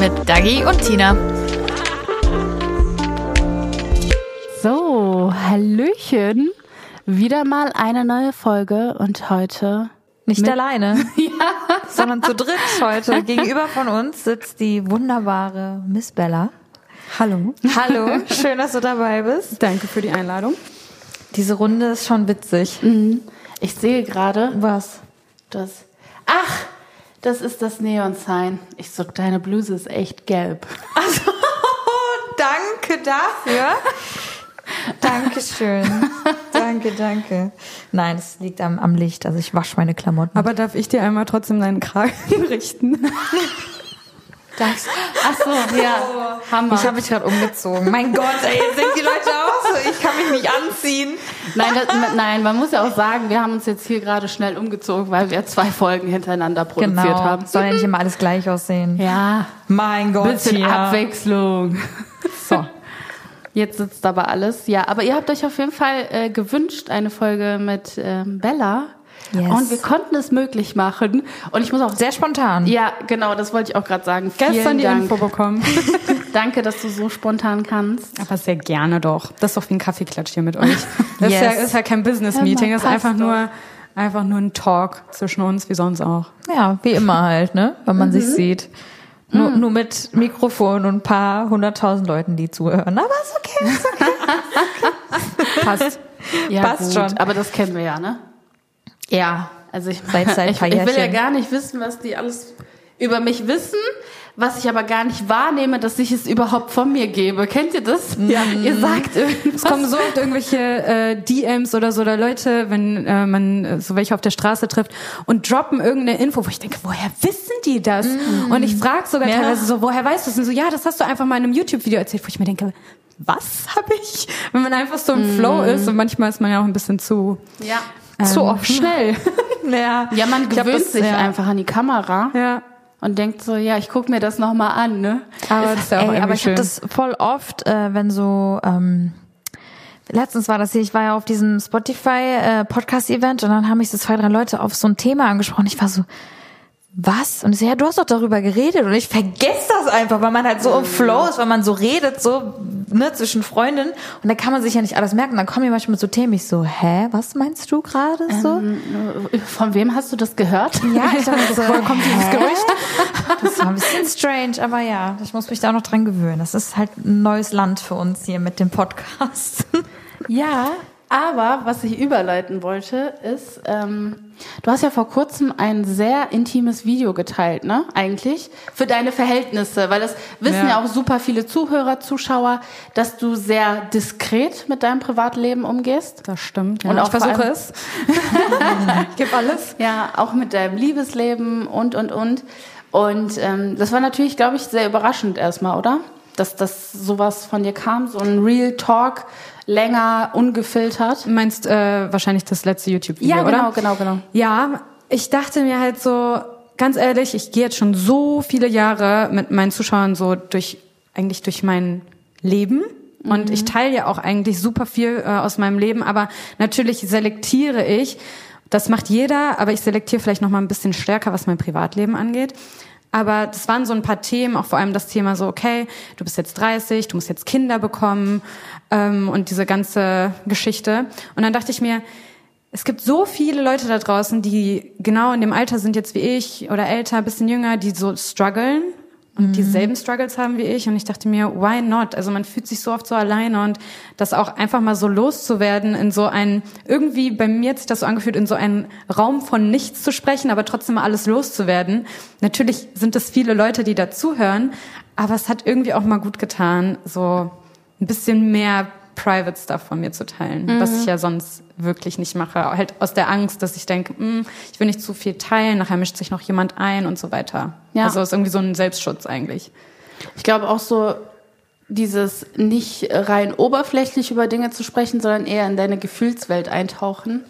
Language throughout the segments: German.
Mit Dagi und Tina. So, Hallöchen. Wieder mal eine neue Folge und heute Nicht alleine, sondern zu dritt heute. Gegenüber von uns sitzt die wunderbare Miss Bella. Hallo. Hallo, schön, dass du dabei bist. Danke für die Einladung. Diese Runde ist schon witzig. Ich sehe gerade Was? das. Ach, das ist das Neon-Sign. Ich so, deine Bluse ist echt gelb. Danke dafür. Dankeschön. danke, danke. Nein, es liegt am, am Licht. Also ich wasche meine Klamotten. Aber darf ich dir einmal trotzdem deinen Kragen richten? Das. Ach so, ja. Hammer. ich habe mich gerade umgezogen. Mein Gott, ey, jetzt sind die Leute auch so. Ich kann mich nicht anziehen. Nein, das, nein, man muss ja auch sagen, wir haben uns jetzt hier gerade schnell umgezogen, weil wir zwei Folgen hintereinander produziert Genau. haben. Soll ja nicht immer alles gleich aussehen. Ja, Mein Gott, bisschen ja. Abwechslung. So. Jetzt sitzt aber alles. Ja, aber ihr habt euch auf jeden Fall äh, gewünscht, eine Folge mit ähm, Bella. Yes. Und wir konnten es möglich machen. Und ich muss auch Sehr spontan. Ja, genau, das wollte ich auch gerade sagen. Vielen Gestern die Dank. Info bekommen. Danke, dass du so spontan kannst. Aber sehr gerne doch. Das ist doch wie ein Kaffeeklatsch hier mit euch. Das ist, ja, Yes. ist ja kein Business-Meeting, das ist einfach doch. nur, einfach nur ein Talk zwischen uns, wie sonst auch. Ja, wie immer halt, ne? Wenn man sich sieht. Nur, nur mit Mikrofon und ein paar hunderttausend Leuten, die zuhören. Aber ist okay. Ist okay. Passt. Ja, Passt gut. schon. Aber das kennen wir ja, ne? Ja. Also ich, Seit- seit ein ich, ich will ja gar nicht wissen, was die alles über mich wissen, was ich aber gar nicht wahrnehme, dass ich es überhaupt von mir gebe. Kennt ihr das? Ja. Ihr sagt irgendwas. Es kommen so oft irgendwelche äh, DMs oder so oder Leute, wenn äh, man äh, so welche auf der Straße trifft und droppen irgendeine Info, wo ich denke, woher wissen die das? Und ich frage sogar Ja. teilweise so, woher weißt du das? Und so, ja, das hast du einfach mal in einem YouTube-Video erzählt, wo ich mir denke, was habe ich? Wenn man einfach so im Flow ist und manchmal ist man ja auch ein bisschen zu Ja. Zu ähm, oft. schnell. Ja. Ja, man glaub, gewöhnt das- sich ja. einfach an die Kamera ja. und denkt so, ja, ich guck mir das nochmal an, ne? Aber ist ja auch Ey, aber ich habe das voll oft, äh, wenn so ähm, letztens war das hier, ich war ja auf diesem Spotify äh, Podcast Event und dann haben mich so zwei, drei Leute auf so ein Thema angesprochen. Ich war so was? Und ich so, ja, du hast doch darüber geredet. Und ich vergesse das einfach, weil man halt so im Flow ist, weil man so redet, so, ne, zwischen Freundinnen. Und da kann man sich ja nicht alles merken. Dann kommen die manchmal so Themen, ich so, hä, was meinst du gerade so? Von wem hast du das gehört? Ja, ich dachte so, woher kommt dieses? Gerücht? Das war ein bisschen strange, aber ja, ich muss mich da auch noch dran gewöhnen. Das ist halt ein neues Land für uns hier mit dem Podcast. Ja, aber was ich überleiten wollte, ist, ähm, du hast ja vor kurzem ein sehr intimes Video geteilt, ne? Eigentlich für deine Verhältnisse, weil das wissen ja, Ja. auch super viele Zuhörer, Zuschauer, dass du sehr diskret mit deinem Privatleben umgehst. Das stimmt. Ja. Und auch ich versuche es. ich gebe alles. Ja, auch mit deinem Liebesleben und und und. Und ähm, das war natürlich, glaube ich, sehr überraschend erstmal, oder? Dass das sowas von dir kam, so ein Real Talk, länger, ungefiltert. Du meinst äh, wahrscheinlich das letzte YouTube-Video, Ja, genau, oder? genau, genau. Ja, ich dachte mir halt so, ganz ehrlich, ich gehe jetzt schon so viele Jahre mit meinen Zuschauern so durch, eigentlich durch mein Leben. Und ich teile ja auch eigentlich super viel äh, aus meinem Leben, aber natürlich selektiere ich. Das macht jeder, aber ich selektiere vielleicht noch mal ein bisschen stärker, was mein Privatleben angeht. Aber das waren so ein paar Themen, auch vor allem das Thema so, okay, du bist jetzt 30, du musst jetzt Kinder bekommen ähm, und diese ganze Geschichte. Und dann dachte ich mir, es gibt so viele Leute da draußen, die genau in dem Alter sind jetzt wie ich oder älter, bisschen jünger, die so strugglen und dieselben Struggles haben wie ich. Und ich dachte mir, why not? Also man fühlt sich so oft so alleine und das auch einfach mal so loszuwerden in so einen, irgendwie bei mir hat sich das so angefühlt, in so einen Raum von nichts zu sprechen, aber trotzdem mal alles loszuwerden. Natürlich sind es viele Leute, die dazuhören, aber es hat irgendwie auch mal gut getan, so ein bisschen mehr Private Stuff von mir zu teilen, was ich ja sonst wirklich nicht mache. Halt aus der Angst, dass ich denke, hm, ich will nicht zu viel teilen, nachher mischt sich noch jemand ein und so weiter. Ja. Also ist irgendwie so ein Selbstschutz eigentlich. Ich glaube auch so, dieses nicht rein oberflächlich über Dinge zu sprechen, sondern eher in deine Gefühlswelt eintauchen,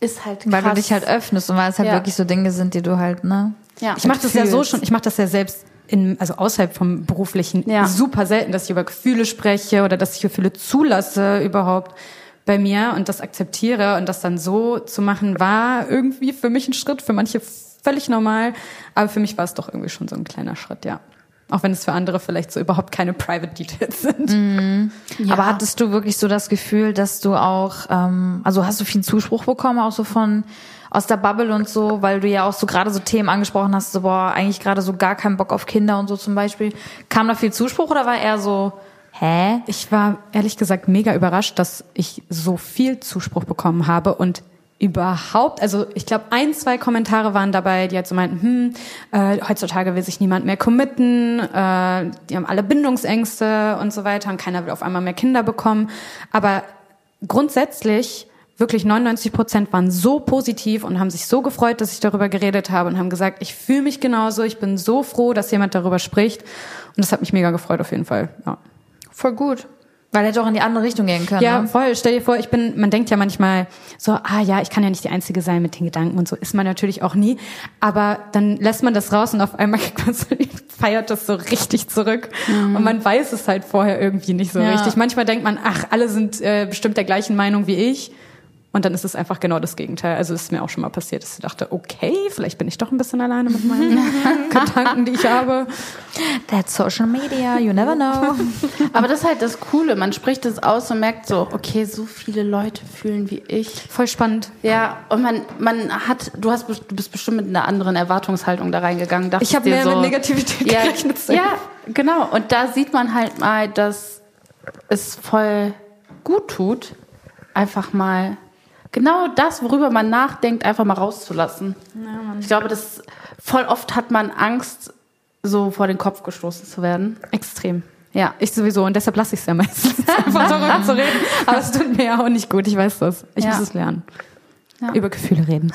ist halt krass. Weil du dich halt öffnest und weil es halt Ja. wirklich so Dinge sind, die du halt, ne? ja, Ich mache das ja so schon, ich mache das ja selbst in, also außerhalb vom beruflichen Ja. super selten, dass ich über Gefühle spreche oder dass ich Gefühle zulasse überhaupt bei mir und das akzeptiere und das dann so zu machen, war irgendwie für mich ein Schritt, für manche völlig normal, aber für mich war es doch irgendwie schon so ein kleiner Schritt, ja. Auch wenn es für andere vielleicht so überhaupt keine Private Details sind. Aber hattest du wirklich so das Gefühl, dass du auch, ähm, also hast du viel Zuspruch bekommen, auch so von aus der Bubble und so, weil du ja auch so gerade so Themen angesprochen hast, so boah, eigentlich gerade so gar keinen Bock auf Kinder und so zum Beispiel. Kam da viel Zuspruch oder war eher so, hä? Ich war ehrlich gesagt mega überrascht, dass ich so viel Zuspruch bekommen habe und überhaupt, also ich glaube, ein, zwei Kommentare waren dabei, die halt so meinten, hm, äh, heutzutage will sich niemand mehr committen, äh, die haben alle Bindungsängste und so weiter und keiner will auf einmal mehr Kinder bekommen. Aber grundsätzlich wirklich 99 Prozent waren so positiv und haben sich so gefreut, dass ich darüber geredet habe und haben gesagt, ich fühle mich genauso, ich bin so froh, dass jemand darüber spricht und das hat mich mega gefreut auf jeden Fall. Ja. Voll gut. Weil hätte auch in die andere Richtung gehen können. Ja, ne? voll. Stell dir vor, ich bin, man denkt ja manchmal so, ah ja, ich kann ja nicht die Einzige sein mit den Gedanken und so ist man natürlich auch nie. Aber dann lässt man das raus und auf einmal feiert das so richtig zurück. Und man weiß es halt vorher irgendwie nicht so Ja. richtig. Manchmal denkt man, ach, alle sind äh, bestimmt der gleichen Meinung wie ich. Und dann ist es einfach genau das Gegenteil. Also es ist mir auch schon mal passiert, dass ich dachte, okay, vielleicht bin ich doch ein bisschen alleine mit meinen Gedanken, die ich habe. That's social media, you never know. Aber das ist halt das Coole. Man spricht es aus und merkt so, okay, so viele Leute fühlen wie ich. Voll spannend. Ja, und man, man hat, du hast, du bist bestimmt mit einer anderen Erwartungshaltung da reingegangen. Ich habe mehr so, mit Negativität ja, gerechnet. ja, genau. Und da sieht man halt mal, dass es voll gut tut, einfach mal genau das, worüber man nachdenkt, einfach mal rauszulassen. ich glaube, das voll oft hat man Angst, so vor den Kopf gestoßen zu werden. Extrem. Ja. Ich sowieso und deshalb lasse ich es ja meistens einfach darüber zu reden. Aber es tut mir ja auch nicht gut, ich weiß das. Ich Ja. muss es lernen. Ja. Über Gefühle reden.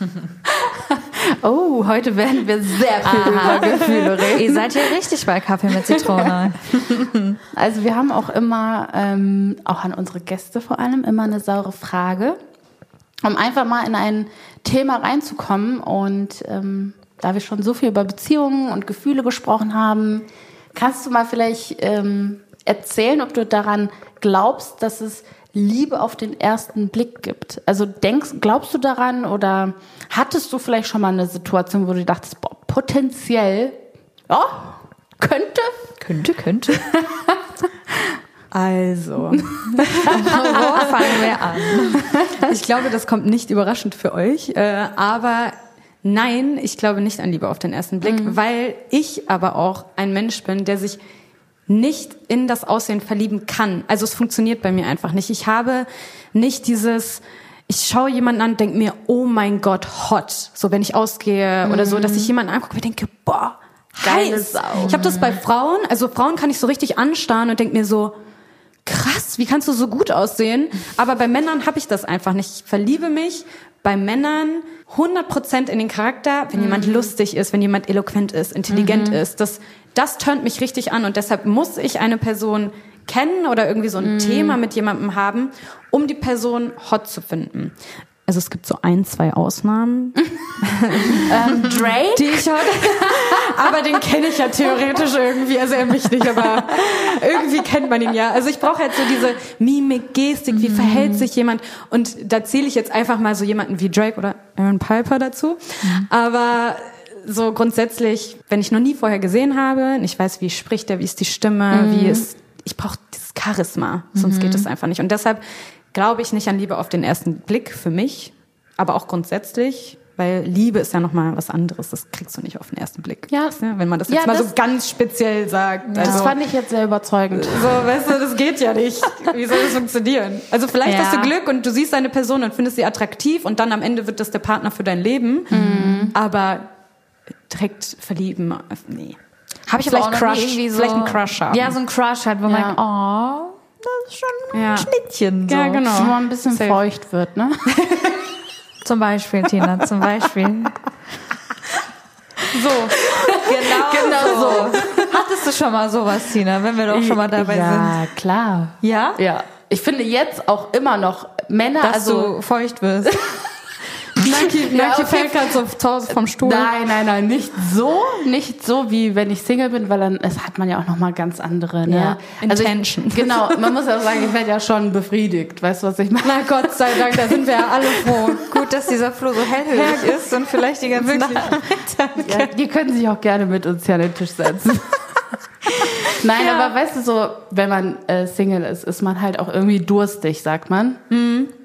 Oh, heute werden wir sehr viel über Gefühle reden. Ihr seid hier richtig bei Kaffee mit Zitrone. Also wir haben auch immer, ähm, auch an unsere Gäste vor allem, immer eine saure Frage, um einfach mal in ein Thema reinzukommen. Und ähm, da wir schon so viel über Beziehungen und Gefühle gesprochen haben, kannst du mal vielleicht ähm, erzählen, ob du daran glaubst, dass es Liebe auf den ersten Blick gibt. Also denkst, glaubst du daran oder hattest du vielleicht schon mal eine Situation, wo du dachtest, boah, potenziell, ja, könnte, Könnte, könnte. Also, Wo fangen wir an? ich glaube, das kommt nicht überraschend für euch. Äh, aber nein, ich glaube nicht an Liebe auf den ersten Blick, weil ich aber auch ein Mensch bin, der sich nicht in das Aussehen verlieben kann. Also es funktioniert bei mir einfach nicht. Ich habe nicht dieses, ich schaue jemanden an denke mir, oh mein Gott, hot. So wenn ich ausgehe oder so, dass ich jemanden angucke und denke, boah, Geile heiß. Sau. Ich habe das bei Frauen, also Frauen kann ich so richtig anstarren und denke mir so, krass, wie kannst du so gut aussehen? Aber bei Männern habe ich das einfach nicht. Ich verliebe mich bei Männern 100% in den Charakter, wenn jemand lustig ist, wenn jemand eloquent ist, intelligent ist. Das, das turnt mich richtig an und deshalb muss ich eine Person kennen oder irgendwie so ein Thema mit jemandem haben, um die Person hot zu finden. Also es gibt so ein, zwei Ausnahmen, Drake? die ich hot, aber den kenne ich ja theoretisch irgendwie, also er mich nicht, aber irgendwie kennt man ihn ja. Also ich brauche halt so diese Mimik, Gestik, wie verhält sich jemand und da zähle ich jetzt einfach mal so jemanden wie Drake oder Aaron Piper dazu. Aber so grundsätzlich, wenn ich noch nie vorher gesehen habe, nicht weiß, wie spricht er, wie ist die Stimme, wie ist, ich brauche dieses Charisma, sonst geht es einfach nicht. Und deshalb glaube ich nicht an Liebe auf den ersten Blick für mich, aber auch grundsätzlich, weil Liebe ist ja nochmal was anderes, das kriegst du nicht auf den ersten Blick. Ja. wenn man das jetzt Ja, mal das- so ganz speziell sagt. Das Also, fand ich jetzt sehr überzeugend. so, weißt du, das geht ja nicht. Wie soll das funktionieren? Also vielleicht Ja. hast du Glück und du siehst eine Person und findest sie attraktiv und dann am Ende wird das der Partner für dein Leben. Mhm. Aber direkt verlieben, äh, nee. Habe ich Vielleicht aber auch Crush, irgendwie so, vielleicht einen Crush haben. Ja, so ein Crush halt, wo man Ja. denkt, oh, das ist schon Ja. ein Schnittchen. So. Ja, genau. Wo man ein bisschen Safe. feucht wird, ne? Zum Beispiel, Tina, zum Beispiel. So. Genau, Genau so. Hattest du schon mal sowas, Tina, wenn wir doch schon mal dabei ja, sind? Ja, klar. Ja? Ja. Ich finde jetzt auch immer noch Männer, Dass also du feucht wirst. Nike, Ja, Nike okay. fällt gerade so zu Hause vom Stuhl. Nein, nein, nein, nicht so, nicht so wie wenn ich Single bin, weil dann es hat man ja auch noch mal ganz andere, ne? Ja, Intention. Ich, genau, man muss ja sagen, ich werde ja schon befriedigt, weißt du, was ich meine? Na Gott sei Dank, da sind wir ja alle froh. Gut, dass dieser Flo so hellhörig ist und vielleicht die ganze Nacht. Ja, die können sich auch gerne mit uns hier an den Tisch setzen. Nein, aber weißt du so, wenn man äh, Single ist, ist man halt auch irgendwie durstig, sagt man.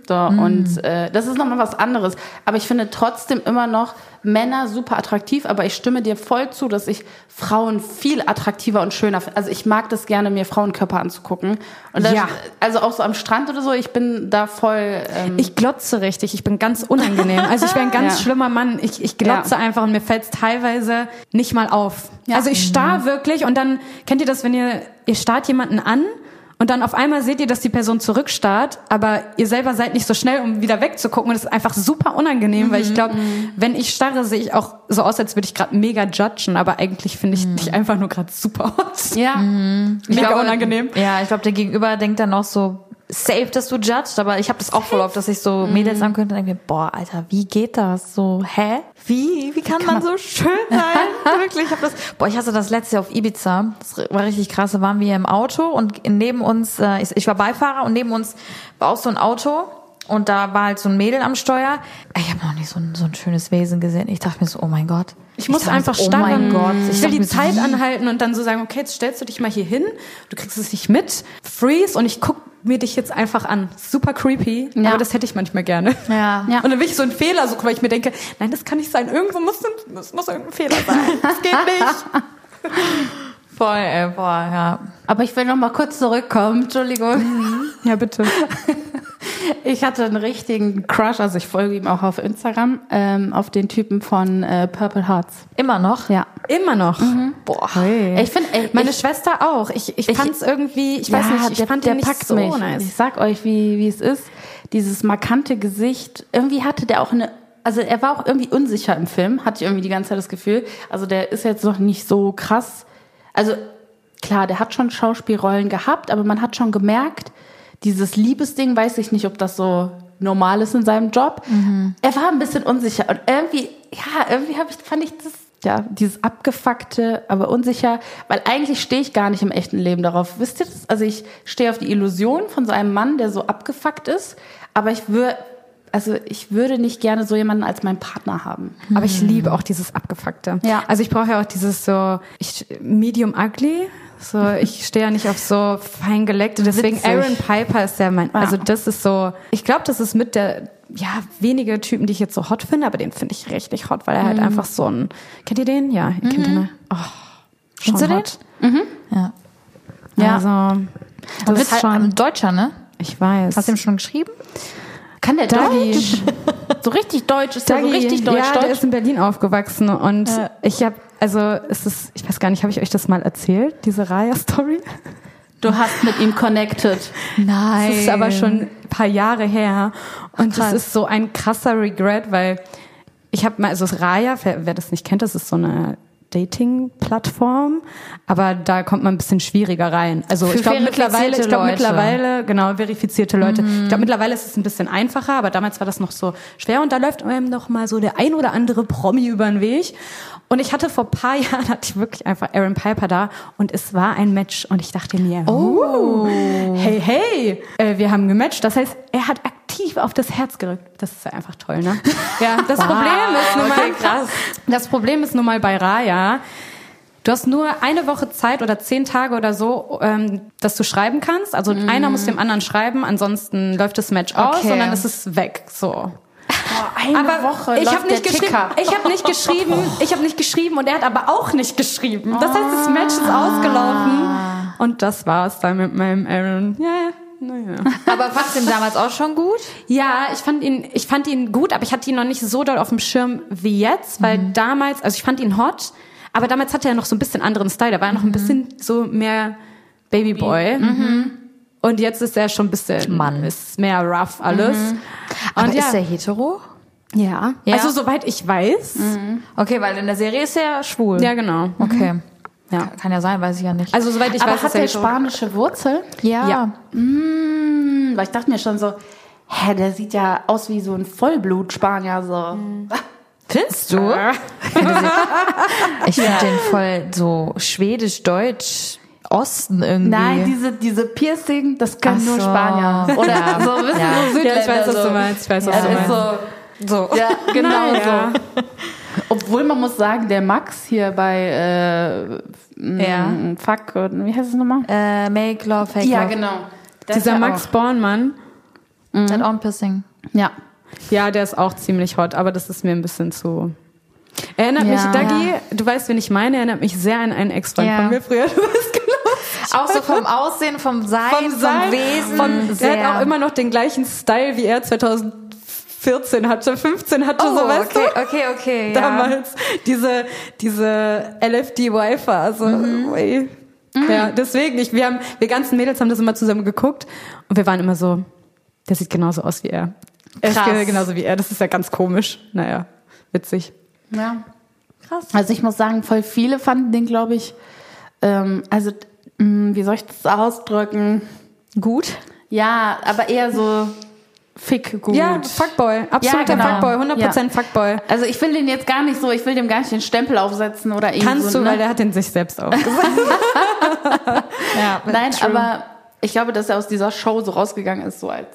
So, und äh, das ist nochmal was anderes. Aber ich finde trotzdem immer noch Männer super attraktiv, aber ich stimme dir voll zu, dass ich Frauen viel attraktiver und schöner finde. Also ich mag das gerne, mir Frauenkörper anzugucken. Und das, Ja. also auch so am Strand oder so, ich bin da voll. Ähm, Ich glotze richtig, ich bin ganz unangenehm. Also ich wäre ein ganz Ja. schlimmer Mann. Ich, ich glotze Ja. einfach und mir fällt es teilweise nicht mal auf. Ja. Also ich starr wirklich und dann, kennt ihr das, wenn ihr, ihr starrt jemanden an und dann auf einmal seht ihr, dass die Person zurückstarrt, aber ihr selber seid nicht so schnell, um wieder wegzugucken und das ist einfach super unangenehm, weil ich glaube, wenn ich starre, sehe ich auch so aus, als würde ich gerade mega judgen, aber eigentlich finde ich dich einfach nur gerade super hot. ja. Mega glaube, unangenehm. Ja, ich glaube, der Gegenüber denkt dann auch so, safe, dass du judgst, aber ich habe das auch voll oft, dass ich so Mädels ankönnte und denke mir, boah, Alter, wie geht das? So, hä? Wie, wie kann man so schön sein? Wirklich, ich hab das, boah, ich hatte das letzte Jahr auf Ibiza, das war richtig krass, da waren wir im Auto und neben uns, äh, ich, ich war Beifahrer und neben uns war auch so ein Auto und da war halt so ein Mädel am Steuer. Ich habe noch nie so ein, so ein schönes Wesen gesehen. Ich dachte mir so, oh mein Gott. Ich muss dachte mir einfach so, starren. Oh mein Gott. Ich will dachte die so, Zeit wie? anhalten und dann so sagen, okay, jetzt stellst du dich mal hier hin, du kriegst es nicht mit, freeze und ich guck mir dich jetzt einfach an. Super creepy, Ja. aber das hätte ich manchmal gerne. Ja. Ja. Und dann will ich so einen Fehler suchen, weil ich mir denke, nein, das kann nicht sein. Irgendwo muss, muss, muss irgendein Fehler sein. Das geht nicht. Voll, ey, boah, ja. Aber ich will noch mal kurz zurückkommen, Entschuldigung. Ja, bitte. Ich hatte einen richtigen Crush, also ich folge ihm auch auf Instagram, ähm, auf den Typen von äh, Purple Hearts. Immer noch? Ja. Immer noch. Boah. Ich finde, ey, Meine ich, Schwester auch. Ich, ich, Ich- fand's irgendwie, ich weiß nicht, ich der, fand der den nicht packt so mich. Ich nice. sag euch, wie, wie es ist. Dieses markante Gesicht. Irgendwie hatte der auch eine, also er war auch irgendwie unsicher im Film, hatte ich irgendwie die ganze Zeit das Gefühl. Also der ist jetzt noch nicht so krass. Also klar, der hat schon Schauspielrollen gehabt, aber man hat schon gemerkt, dieses Liebesding, weiß ich nicht, ob das so normal ist in seinem Job. Er war ein bisschen unsicher und irgendwie, ja, irgendwie habe ich, fand ich das, ja, dieses abgefuckte, aber unsicher, weil eigentlich stehe ich gar nicht im echten Leben darauf. Wisst ihr das? Also ich stehe auf die Illusion von so einem Mann, der so abgefuckt ist, aber ich würde, also ich würde nicht gerne so jemanden als meinen Partner haben. Aber ich liebe auch dieses Abgefuckte. Ja. Also ich brauche ja auch dieses so, ich, medium ugly. So, ich stehe ja nicht auf so fein geleckte. Deswegen Witzig. Aaron Piper ist ja mein, Ja. also das ist so, ich glaube, das ist mit der, ja, wenige Typen, die ich jetzt so hot finde, aber den finde ich richtig hot, weil er Mhm. halt einfach so ein, kennt ihr den? Ja, ihr kennt den, ne? Oh, schon Kennst du den? hot. Ja. Ja. Also, Das ist halt schon, ein Deutscher, ne? ich weiß. Hast du ihm schon geschrieben? Kann der Dagi. Deutsch? So richtig Deutsch, ist der so Dagi, richtig Deutsch, ja, der Deutsch? ist in Berlin aufgewachsen und ich habe, also es ist, ich weiß gar nicht, habe ich euch das mal erzählt, diese Raya-Story? Du hast mit ihm connected. Nein. Das ist aber schon ein paar Jahre her und krass. das ist so ein krasser Regret, weil ich habe mal, also das Raya, wer, wer das nicht kennt, das ist so eine Dating-Plattform, aber da kommt man ein bisschen schwieriger rein. Also Für ich glaube mittlerweile, ich glaube mittlerweile, genau, verifizierte Leute. Ich glaube mittlerweile ist es ein bisschen einfacher, aber damals war das noch so schwer und da läuft einem noch mal so der ein oder andere Promi über den Weg. Und ich hatte vor ein paar Jahren, hatte ich wirklich einfach Aaron Piper da und es war ein Match und ich dachte mir, oh, hey, hey, äh, wir haben gematcht. Das heißt, er hat aktiv auf das Herz gerückt. Das ist ja einfach toll, ne? Ja, das Problem ist nun mal, okay, krass. das Problem ist nun mal bei Raya, Du hast nur eine Woche Zeit oder zehn Tage oder so, ähm, dass du schreiben kannst. Also einer muss dem anderen schreiben, ansonsten läuft das Match aus Okay. und dann ist es weg. So. Eine aber Woche ich habe nicht geschrieben. Ich habe nicht geschrieben. Ich habe nicht geschrieben und er hat aber auch nicht geschrieben. Das heißt, das Match ist ausgelaufen und das war's dann mit meinem Aaron. Ja, naja. Aber fandst du ihn damals auch schon gut? Ja, ich fand ihn, ich fand ihn gut, aber ich hatte ihn noch nicht so doll auf dem Schirm wie jetzt, weil damals, also ich fand ihn hot, aber damals hatte er noch so ein bisschen anderen Style. Da war er noch ein bisschen so mehr Babyboy. Und jetzt ist er schon ein bisschen, Mann. ist mehr rough alles. Aber Und ja, ist er hetero? ja. Ja. Also soweit ich weiß. Okay, weil in der Serie ist er schwul. Ja, genau. Okay. Ja. Kann, kann ja sein, weiß ich ja nicht. Also soweit ich Aber weiß, hat er der so. spanische Wurzel? ja. ja. Hm, weil ich dachte mir schon so, hä, der sieht ja aus wie so ein Vollblut-Spanier, so. Findest du? Ich finde den voll so schwedisch-deutsch Osten irgendwie. Nein, diese, diese Piercing, das können Ach nur so. Spanier. Oder Ja. so, wissen Ja. so Südländer. Ja, ich weiß, was so. du meinst. Ich weiß, was Das du meinst. so, so. ja, genau Naja. so. Obwohl man muss sagen, der Max hier bei äh, Ja. Fuck, wie heißt es nochmal? Äh, Make Love, Fake Ja, Love. genau. Ist Dieser Max Bornmann, That on Pissing. Auch, ja. ja, der ist auch ziemlich hot, aber das ist mir ein bisschen zu. Erinnert Ja. mich, Dagi, du weißt, wen ich meine, erinnert mich sehr an einen Ex-Freund Ja. von mir früher. Du weißt genau. Auch so vom Aussehen, vom Sein, vom, Sein, Wesen. Von, sehr. er hat auch immer noch den gleichen Style, wie er 2014 hatte, 15 hatte, oh, so weißt okay, du? okay, okay. Ja. Damals diese, diese LFD-Wi-Fi. ui. Ja, deswegen, ich, wir haben, wir ganzen Mädels haben das immer zusammen geguckt und wir waren immer so, der sieht genauso aus wie er. Er ist Krass. ge- genauso wie er, das ist ja ganz komisch. Naja, witzig. ja. Krass. Also ich muss sagen, voll viele fanden den, glaube ich, ähm, also mh, wie soll ich das ausdrücken? Gut. Ja, aber eher so fick gut. Ja, Fuckboy, absoluter Ja, genau. Fuckboy, 100% Fuckboy. Also ich will den jetzt gar nicht so, ich will dem gar nicht den Stempel aufsetzen oder irgendwie Kannst so, du, ne? weil der hat den sich selbst aufgesagt. Ja, Nein, true. aber ich glaube, dass er aus dieser Show so rausgegangen ist, so als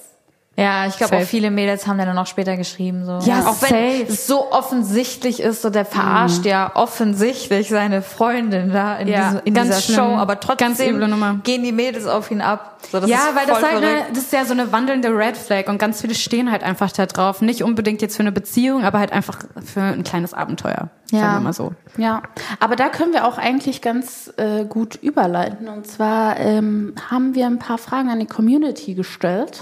Ja, ich glaube auch viele Mädels haben dann noch später geschrieben. So. Ja, auch wenn safe. es so offensichtlich ist, so der verarscht ja offensichtlich seine Freundin da in, Ja, diese, in ganz dieser schlimm. Show, aber trotzdem gehen die Mädels auf ihn ab. So, ja, weil das halt eine, das ist ja so eine wandelnde Red Flag und ganz viele stehen halt einfach da drauf. Nicht unbedingt jetzt für eine Beziehung, aber halt einfach für ein kleines Abenteuer. Ja. Sagen wir mal so. Ja, aber da können wir auch eigentlich ganz äh, gut überleiten. Und zwar ähm, haben wir ein paar Fragen an die Community gestellt,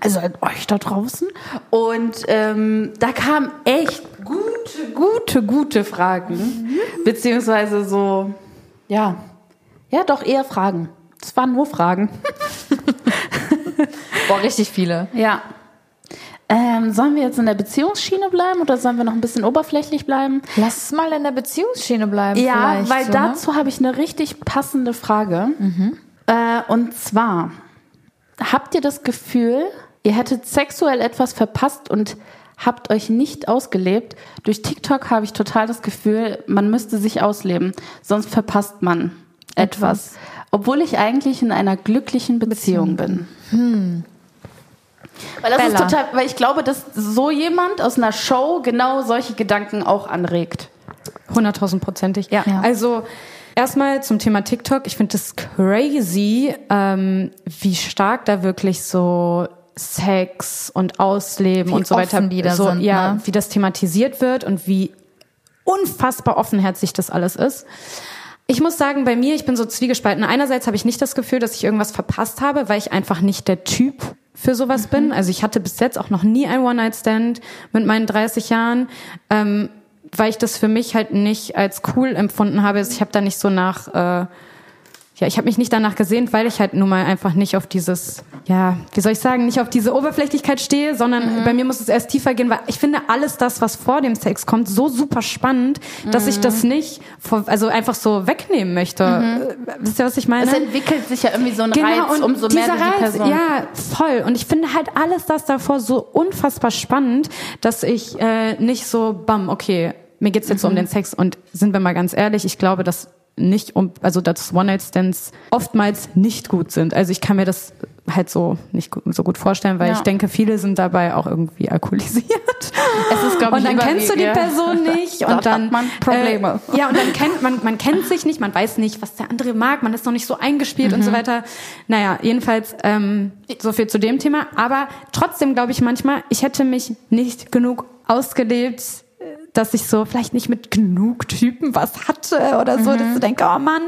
also an euch da draußen. Und ähm, da kamen echt gute, gute, gute Fragen, beziehungsweise so, ja, ja, doch eher Fragen. Es waren nur Fragen. Boah, richtig viele. Ja. Ähm, sollen wir jetzt in der Beziehungsschiene bleiben oder sollen wir noch ein bisschen oberflächlich bleiben? Lass es mal in der Beziehungsschiene bleiben. Ja, weil so, ne? dazu habe ich eine richtig passende Frage. Äh, und zwar, habt ihr das Gefühl, ihr hättet sexuell etwas verpasst und habt euch nicht ausgelebt? Durch TikTok habe ich total das Gefühl, man müsste sich ausleben, sonst verpasst man etwas. Obwohl ich eigentlich in einer glücklichen Beziehung, bin. Weil das ist total, weil ich glaube, dass so jemand aus einer Show genau solche Gedanken auch anregt. Hunderttausendprozentig. Ja. Ja. Also erstmal zum Thema TikTok. Ich finde das crazy, ähm, wie stark da wirklich so Sex und Ausleben Wie und so weiter, offen die da so, sind, ja, ne? wie das thematisiert wird und wie unfassbar offenherzig das alles ist. Ich muss sagen, bei mir, ich bin so zwiegespalten. Einerseits habe ich nicht das Gefühl, dass ich irgendwas verpasst habe, weil ich einfach nicht der Typ für sowas bin. Also ich hatte bis jetzt auch noch nie ein One-Night-Stand mit meinen 30 Jahren, ähm, weil ich das für mich halt nicht als cool empfunden habe. Ich habe da nicht so nach, äh, ja, ich habe mich nicht danach gesehnt, weil ich halt nun mal einfach nicht auf dieses, ja, wie soll ich sagen, nicht auf diese Oberflächlichkeit stehe, sondern bei mir muss es erst tiefer gehen, weil ich finde alles das, was vor dem Sex kommt, so super spannend, dass ich das nicht, vor, also einfach so wegnehmen möchte. Äh, Wisst ihr, was ich meine? Es entwickelt sich ja irgendwie so ein Genau, Reiz, und umso mehr du die Reiz, Person. ja, voll. Und ich finde halt alles das davor so unfassbar spannend, dass ich äh, nicht so, bam, okay, mir geht's jetzt Mhm. um den Sex. Und sind wir mal ganz ehrlich, ich glaube, dass nicht um, also dass One-Night-Stands oftmals nicht gut sind. Also ich kann mir das halt so nicht gut, so gut vorstellen, weil Ja. ich denke, viele sind dabei auch irgendwie alkoholisiert. Es ist, glaub ich, und dann kennst du die. Person nicht und hat dann man Probleme. Äh, ja, und dann kennt man man kennt sich nicht, man weiß nicht, was der andere mag, man ist noch nicht so eingespielt und so Mhm. weiter. Naja, jedenfalls ähm, so viel zu dem Thema. Aber trotzdem glaube ich manchmal, ich hätte mich nicht genug ausgelebt, äh, dass ich so vielleicht nicht mit genug Typen was hatte oder so, Mhm. dass du denkst, oh Mann,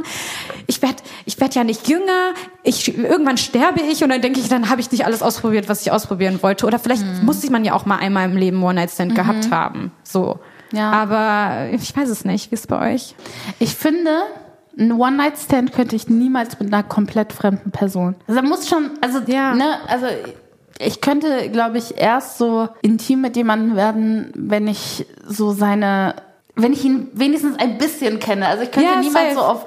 ich werd ich werd ja nicht jünger, ich irgendwann sterbe ich und dann denke ich, dann habe ich nicht alles ausprobiert, was ich ausprobieren wollte. Oder vielleicht Mhm. muss ich man ja auch mal einmal im Leben One-Night-Stand gehabt haben. So. Ja. Aber ich weiß es nicht. Wie ist es bei euch? Ich finde, ein One-Night-Stand könnte ich niemals mit einer komplett fremden Person. Also da muss schon, also, Ja. ne, also ich könnte, glaube ich, erst so intim mit jemandem werden, wenn ich so seine, wenn ich ihn wenigstens ein bisschen kenne. Also ich könnte Ja, niemals so auf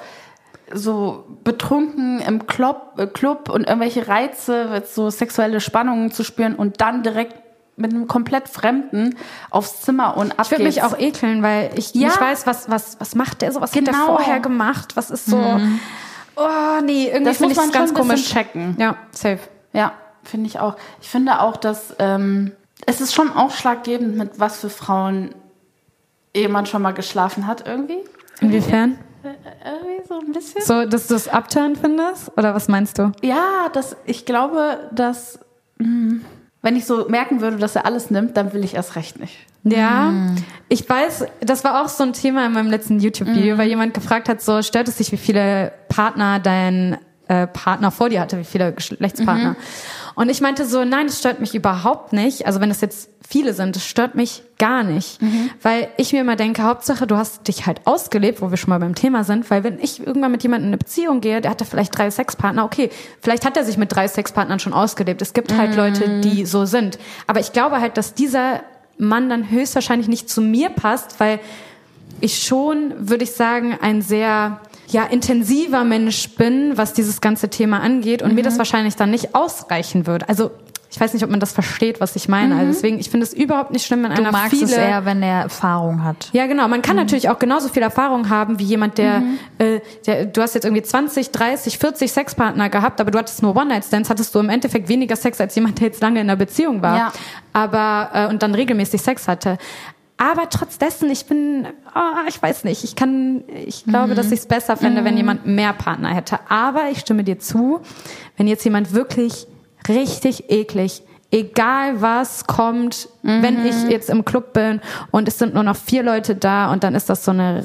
so betrunken im Club, äh, Club und irgendwelche Reize, so sexuelle Spannungen zu spüren und dann direkt mit einem komplett Fremden aufs Zimmer und ab Ich würde mich auch ekeln, weil ich Ja. nicht weiß, was, was, was macht der so, was hat der Genau. vorher gemacht, was ist so, oh nee, irgendwie finde ich es ganz komisch. checken. Ja, safe. Ja, finde ich auch. Ich finde auch, dass ähm, es ist schon ausschlaggebend, mit was für Frauen jemand schon mal geschlafen hat, irgendwie. Inwiefern? Irgendwie so ein bisschen. So, dass du es upturn findest? Oder was meinst du? Ja, das, ich glaube, dass mh, wenn ich so merken würde, dass er alles nimmt, dann will ich erst recht nicht. Ja, ich weiß, das war auch so ein Thema in meinem letzten YouTube-Video, weil jemand gefragt hat, so stört es dich, wie viele Partner dein äh, Partner vor dir hatte, wie viele Geschlechtspartner. Und ich meinte so, nein, das stört mich überhaupt nicht. Also wenn es jetzt viele sind, das stört mich gar nicht. Weil ich mir immer denke, Hauptsache, du hast dich halt ausgelebt, wo wir schon mal beim Thema sind. Weil wenn ich irgendwann mit jemandem in eine Beziehung gehe, der hatte vielleicht drei Sexpartner, okay, vielleicht hat er sich mit drei Sexpartnern schon ausgelebt. Es gibt halt Leute, die so sind. Aber ich glaube halt, dass dieser Mann dann höchstwahrscheinlich nicht zu mir passt, weil ich schon, würde ich sagen, ein sehr ja, intensiver Mensch bin, was dieses ganze Thema angeht und mir das wahrscheinlich dann nicht ausreichen würde. Also ich weiß nicht, ob man das versteht, was ich meine. Also deswegen, ich finde es überhaupt nicht schlimm, wenn Du einer magst viele es eher, wenn er Erfahrung hat. ja, genau. Man kann natürlich auch genauso viel Erfahrung haben wie jemand, der, äh, der, du hast jetzt irgendwie 20, 30, 40 Sexpartner gehabt, aber du hattest nur One-Night-Stands, hattest du im Endeffekt weniger Sex als jemand, der jetzt lange in einer Beziehung war. Ja. Aber, äh, und dann regelmäßig Sex hatte. Aber trotz dessen, ich bin, ah, ich weiß nicht, ich kann, ich glaube, dass ich es besser fände, wenn jemand mehr Partner hätte. Aber ich stimme dir zu, wenn jetzt jemand wirklich richtig eklig, egal was kommt, wenn ich jetzt im Club bin und es sind nur noch vier Leute da und dann ist das so eine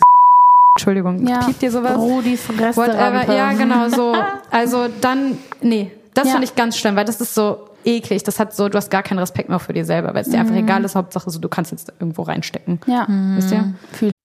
Entschuldigung, piept dir sowas? Rudis Whatever. Restaurant. Ja, genau so. Also dann, nee, das Ja. finde ich ganz schlimm, weil das ist so eklig. Das hat so, du hast gar keinen Respekt mehr für dir selber, weil es dir einfach egal ist. Hauptsache so, du kannst jetzt irgendwo reinstecken. Ja. Wisst ihr?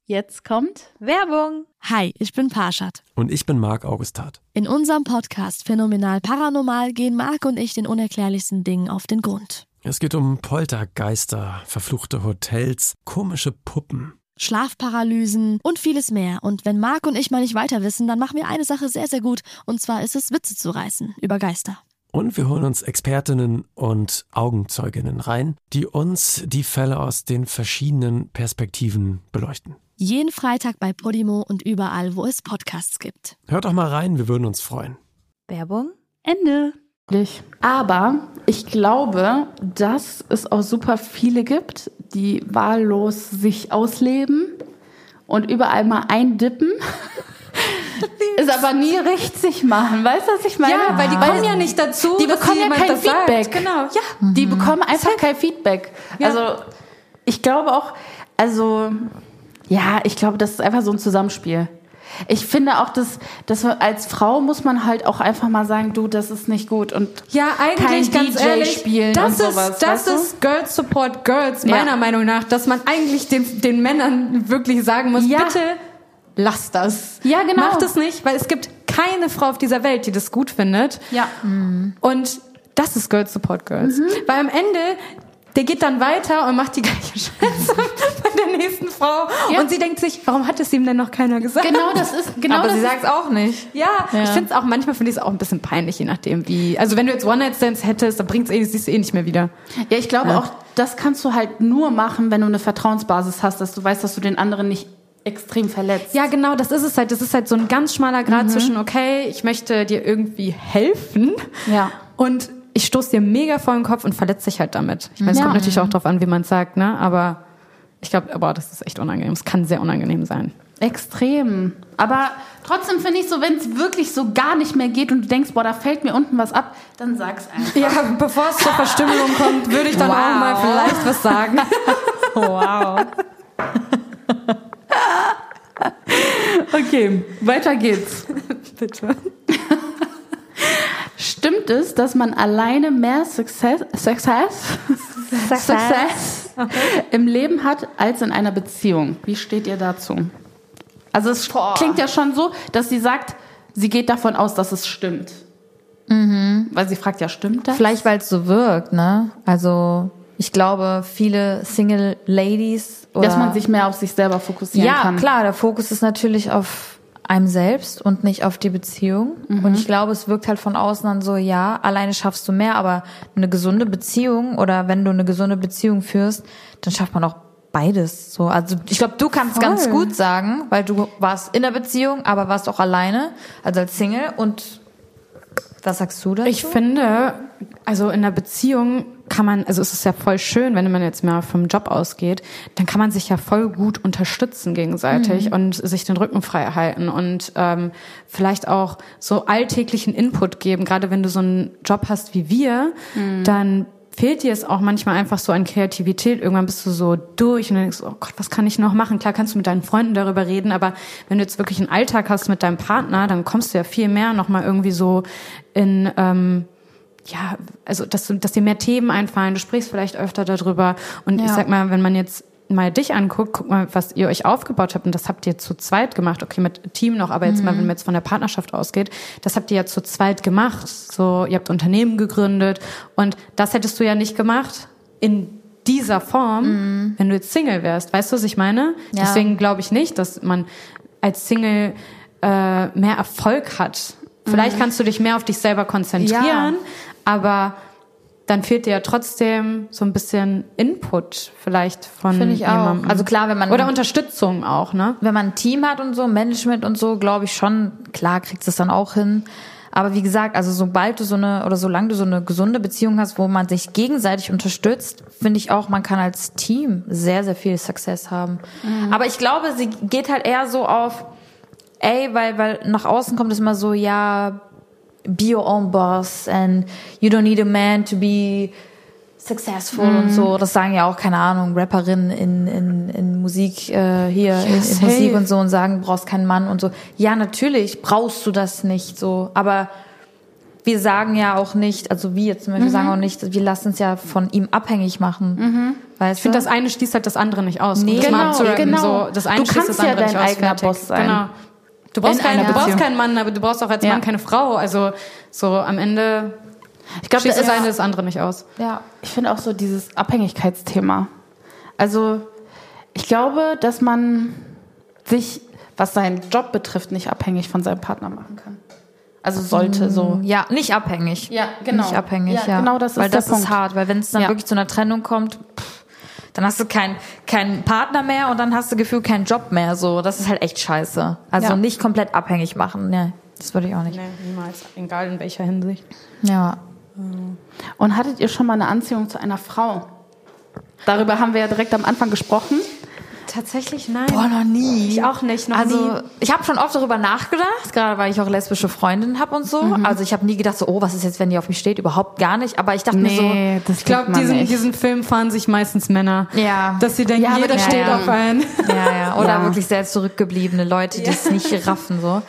Jetzt kommt Werbung. Hi, ich bin Parshad. Und ich bin Marc Augustat. In unserem Podcast Phänomenal Paranormal gehen Marc und ich den unerklärlichsten Dingen auf den Grund. Es geht um Poltergeister, verfluchte Hotels, komische Puppen. Schlafparalysen und vieles mehr. Und wenn Marc und ich mal nicht weiter wissen, dann machen wir eine Sache sehr, sehr gut. Und zwar ist es, Witze zu reißen über Geister. Und wir holen uns Expertinnen und Augenzeuginnen rein, die uns die Fälle aus den verschiedenen Perspektiven beleuchten. Jeden Freitag bei Podimo und überall, wo es Podcasts gibt. Hört doch mal rein, wir würden uns freuen. Werbung. Ende. Aber ich glaube, dass es auch super viele gibt, die wahllos sich ausleben und überall mal eindippen. es aber nie richtig machen. Weißt du, was ich meine? Ja, weil die kommen ja nicht dazu, Die bekommen ja kein das sagt. Feedback. Genau, ja. Die bekommen einfach kein Feedback. Also ich glaube auch, also ja, ich glaube, das ist einfach so ein Zusammenspiel. Ich finde auch, dass, dass als Frau muss man halt auch einfach mal sagen, du, das ist nicht gut und Ja, eigentlich kein ganz DJ ehrlich, spielen das und ist, sowas. das weißt du? ist Girls Support Girls, meiner Ja. Meinung nach, dass man eigentlich den, den Männern wirklich sagen muss, Ja. bitte lass das. Ja, genau. Macht es nicht, weil es gibt keine Frau auf dieser Welt, die das gut findet. ja. Und das ist Girls Support Girls. Weil am Ende, der geht dann weiter und macht die gleiche Scheiße bei der nächsten Frau. Ja. Und sie denkt sich, warum hat es ihm denn noch keiner gesagt? Genau, das ist genau Aber das sie sagt es auch nicht. Ja, ich finde es auch, manchmal finde ich es auch ein bisschen peinlich, je nachdem wie. Also wenn du jetzt One-Night-Stands hättest, dann bringt's eh, siehst du eh nicht mehr wieder. Ja, ich glaube auch, das kannst du halt nur machen, wenn du eine Vertrauensbasis hast, dass du weißt, dass du den anderen nicht extrem verletzt. Ja, genau, das ist es halt. Das ist halt so ein ganz schmaler Grad zwischen, okay, ich möchte dir irgendwie helfen. Ja. Und ich stoß dir mega vor den Kopf und verletze dich halt damit. Ich meine, es Ja. kommt natürlich auch drauf an, wie man es sagt, ne? Aber ich glaube, aber das ist echt unangenehm. Es kann sehr unangenehm sein. Extrem. Aber trotzdem finde ich so, wenn es wirklich so gar nicht mehr geht und du denkst, boah, da fällt mir unten was ab, dann sag's einfach. Ja, bevor es zur Verstümmelung kommt, würde ich dann Wow. auch mal vielleicht was sagen. Wow. Okay, weiter geht's. Bitte. Stimmt es, dass man alleine mehr Success, Success, Success im Leben hat als in einer Beziehung? Wie steht ihr dazu? Also es klingt ja schon so, dass sie sagt, sie geht davon aus, dass es stimmt. Weil sie fragt ja, stimmt das? Vielleicht, weil es so wirkt, ne? Also ich glaube, viele Single Ladies oder dass man sich mehr auf sich selber fokussieren ja kann. klar, der Fokus ist natürlich auf einem selbst und nicht auf die Beziehung. Und ich glaube, es wirkt halt von außen dann so, ja, alleine schaffst du mehr, aber eine gesunde Beziehung oder wenn du eine gesunde Beziehung führst, dann schafft man auch beides. So, also ich glaube, du kannst Voll. ganz gut sagen, weil du warst in der Beziehung, aber warst auch alleine, also als Single. Und was sagst du dazu? Ich finde, also in einer Beziehung kann man, also es ist ja voll schön, wenn man jetzt mal vom Job ausgeht, dann kann man sich ja voll gut unterstützen gegenseitig und sich den Rücken frei halten und ähm, vielleicht auch so alltäglichen Input geben. Gerade wenn du so einen Job hast wie wir, dann fehlt dir es auch manchmal einfach so an Kreativität. Irgendwann bist du so durch und dann denkst du, oh Gott, was kann ich noch machen? Klar kannst du mit deinen Freunden darüber reden, aber wenn du jetzt wirklich einen Alltag hast mit deinem Partner, dann kommst du ja viel mehr nochmal irgendwie so in, ähm, ja, also dass, du, dass dir mehr Themen einfallen, du sprichst vielleicht öfter darüber. Und ich Ja. sag mal, wenn man jetzt mal dich anguckt, guck mal, was ihr euch aufgebaut habt und das habt ihr zu zweit gemacht. Okay, mit Team noch, aber jetzt mal, wenn man jetzt von der Partnerschaft ausgeht, das habt ihr ja zu zweit gemacht. So, ihr habt Unternehmen gegründet und das hättest du ja nicht gemacht in dieser Form, wenn du jetzt Single wärst. Weißt du, was ich meine? Ja. Deswegen glaube ich nicht, dass man als Single äh, mehr Erfolg hat. Vielleicht kannst du dich mehr auf dich selber konzentrieren, aber dann fehlt dir ja trotzdem so ein bisschen Input vielleicht von Finde ich auch. jemandem. Also klar, wenn man- oder Unterstützung auch, ne? wenn man ein Team hat und so, Management und so, glaube ich schon, klar kriegst du es dann auch hin. Aber wie gesagt, also sobald du so eine oder solange du so eine gesunde Beziehung hast, wo man sich gegenseitig unterstützt, finde ich auch, man kann als Team sehr, sehr viel Success haben. Aber ich glaube, sie geht halt eher so auf, ey, weil, weil nach außen kommt es immer so, ja, be your own boss and you don't need a man to be successful und so. Das sagen ja auch, keine Ahnung, Rapperinnen in, in, in Musik, äh, hier in, in safe. Musik und so und sagen, du brauchst keinen Mann und so. Ja, natürlich brauchst du das nicht so, aber wir sagen ja auch nicht, also wir zum Beispiel sagen auch nicht, wir lassen es ja von ihm abhängig machen. Weißt Ich finde, das eine schließt halt das andere nicht aus. Nee, um genau, genau. So, das eine Du kannst das ja dein eigener. Boss sein. Genau. Du brauchst, In keinen, du brauchst keinen Mann, aber du brauchst auch als Ja. Mann keine Frau. Also so am Ende Ich glaube, schließt das eine das andere nicht aus. ja. Ich finde auch so dieses Abhängigkeitsthema. Also ich glaube, dass man sich, was seinen Job betrifft, nicht abhängig von seinem Partner machen kann. Also sollte so. Ja, nicht abhängig. Ja, genau. Nicht abhängig, ja. Ja, genau das ist Weil der das Punkt. ist hart, weil wenn es dann Ja. wirklich zu einer Trennung kommt, pff, dann hast du keinen keinen Partner mehr und dann hast du gefühlt keinen Job mehr. So, das ist halt echt scheiße. Also Ja. nicht komplett abhängig machen. Nee, das würde ich auch nicht. Nee, niemals. Egal in welcher Hinsicht. Ja. Und hattet ihr schon mal eine Anziehung zu einer Frau? Darüber haben wir ja direkt am Anfang gesprochen. Tatsächlich nein. Boah, noch nie. Ich auch nicht, noch also, nie. ich habe schon oft darüber nachgedacht, gerade weil ich auch lesbische Freundinnen habe und so. Mhm. Also ich habe nie gedacht so, oh, was ist jetzt, wenn die auf mich steht? Überhaupt gar nicht. Aber ich dachte mir so, das Ich glaube, diesen, diesen Film fahren sich meistens Männer. Ja. Dass sie denken, Ja, jeder das- steht ja. auf einen. Ja, ja. Oder Ja. wirklich sehr zurückgebliebene Leute, die es nicht raffen, so.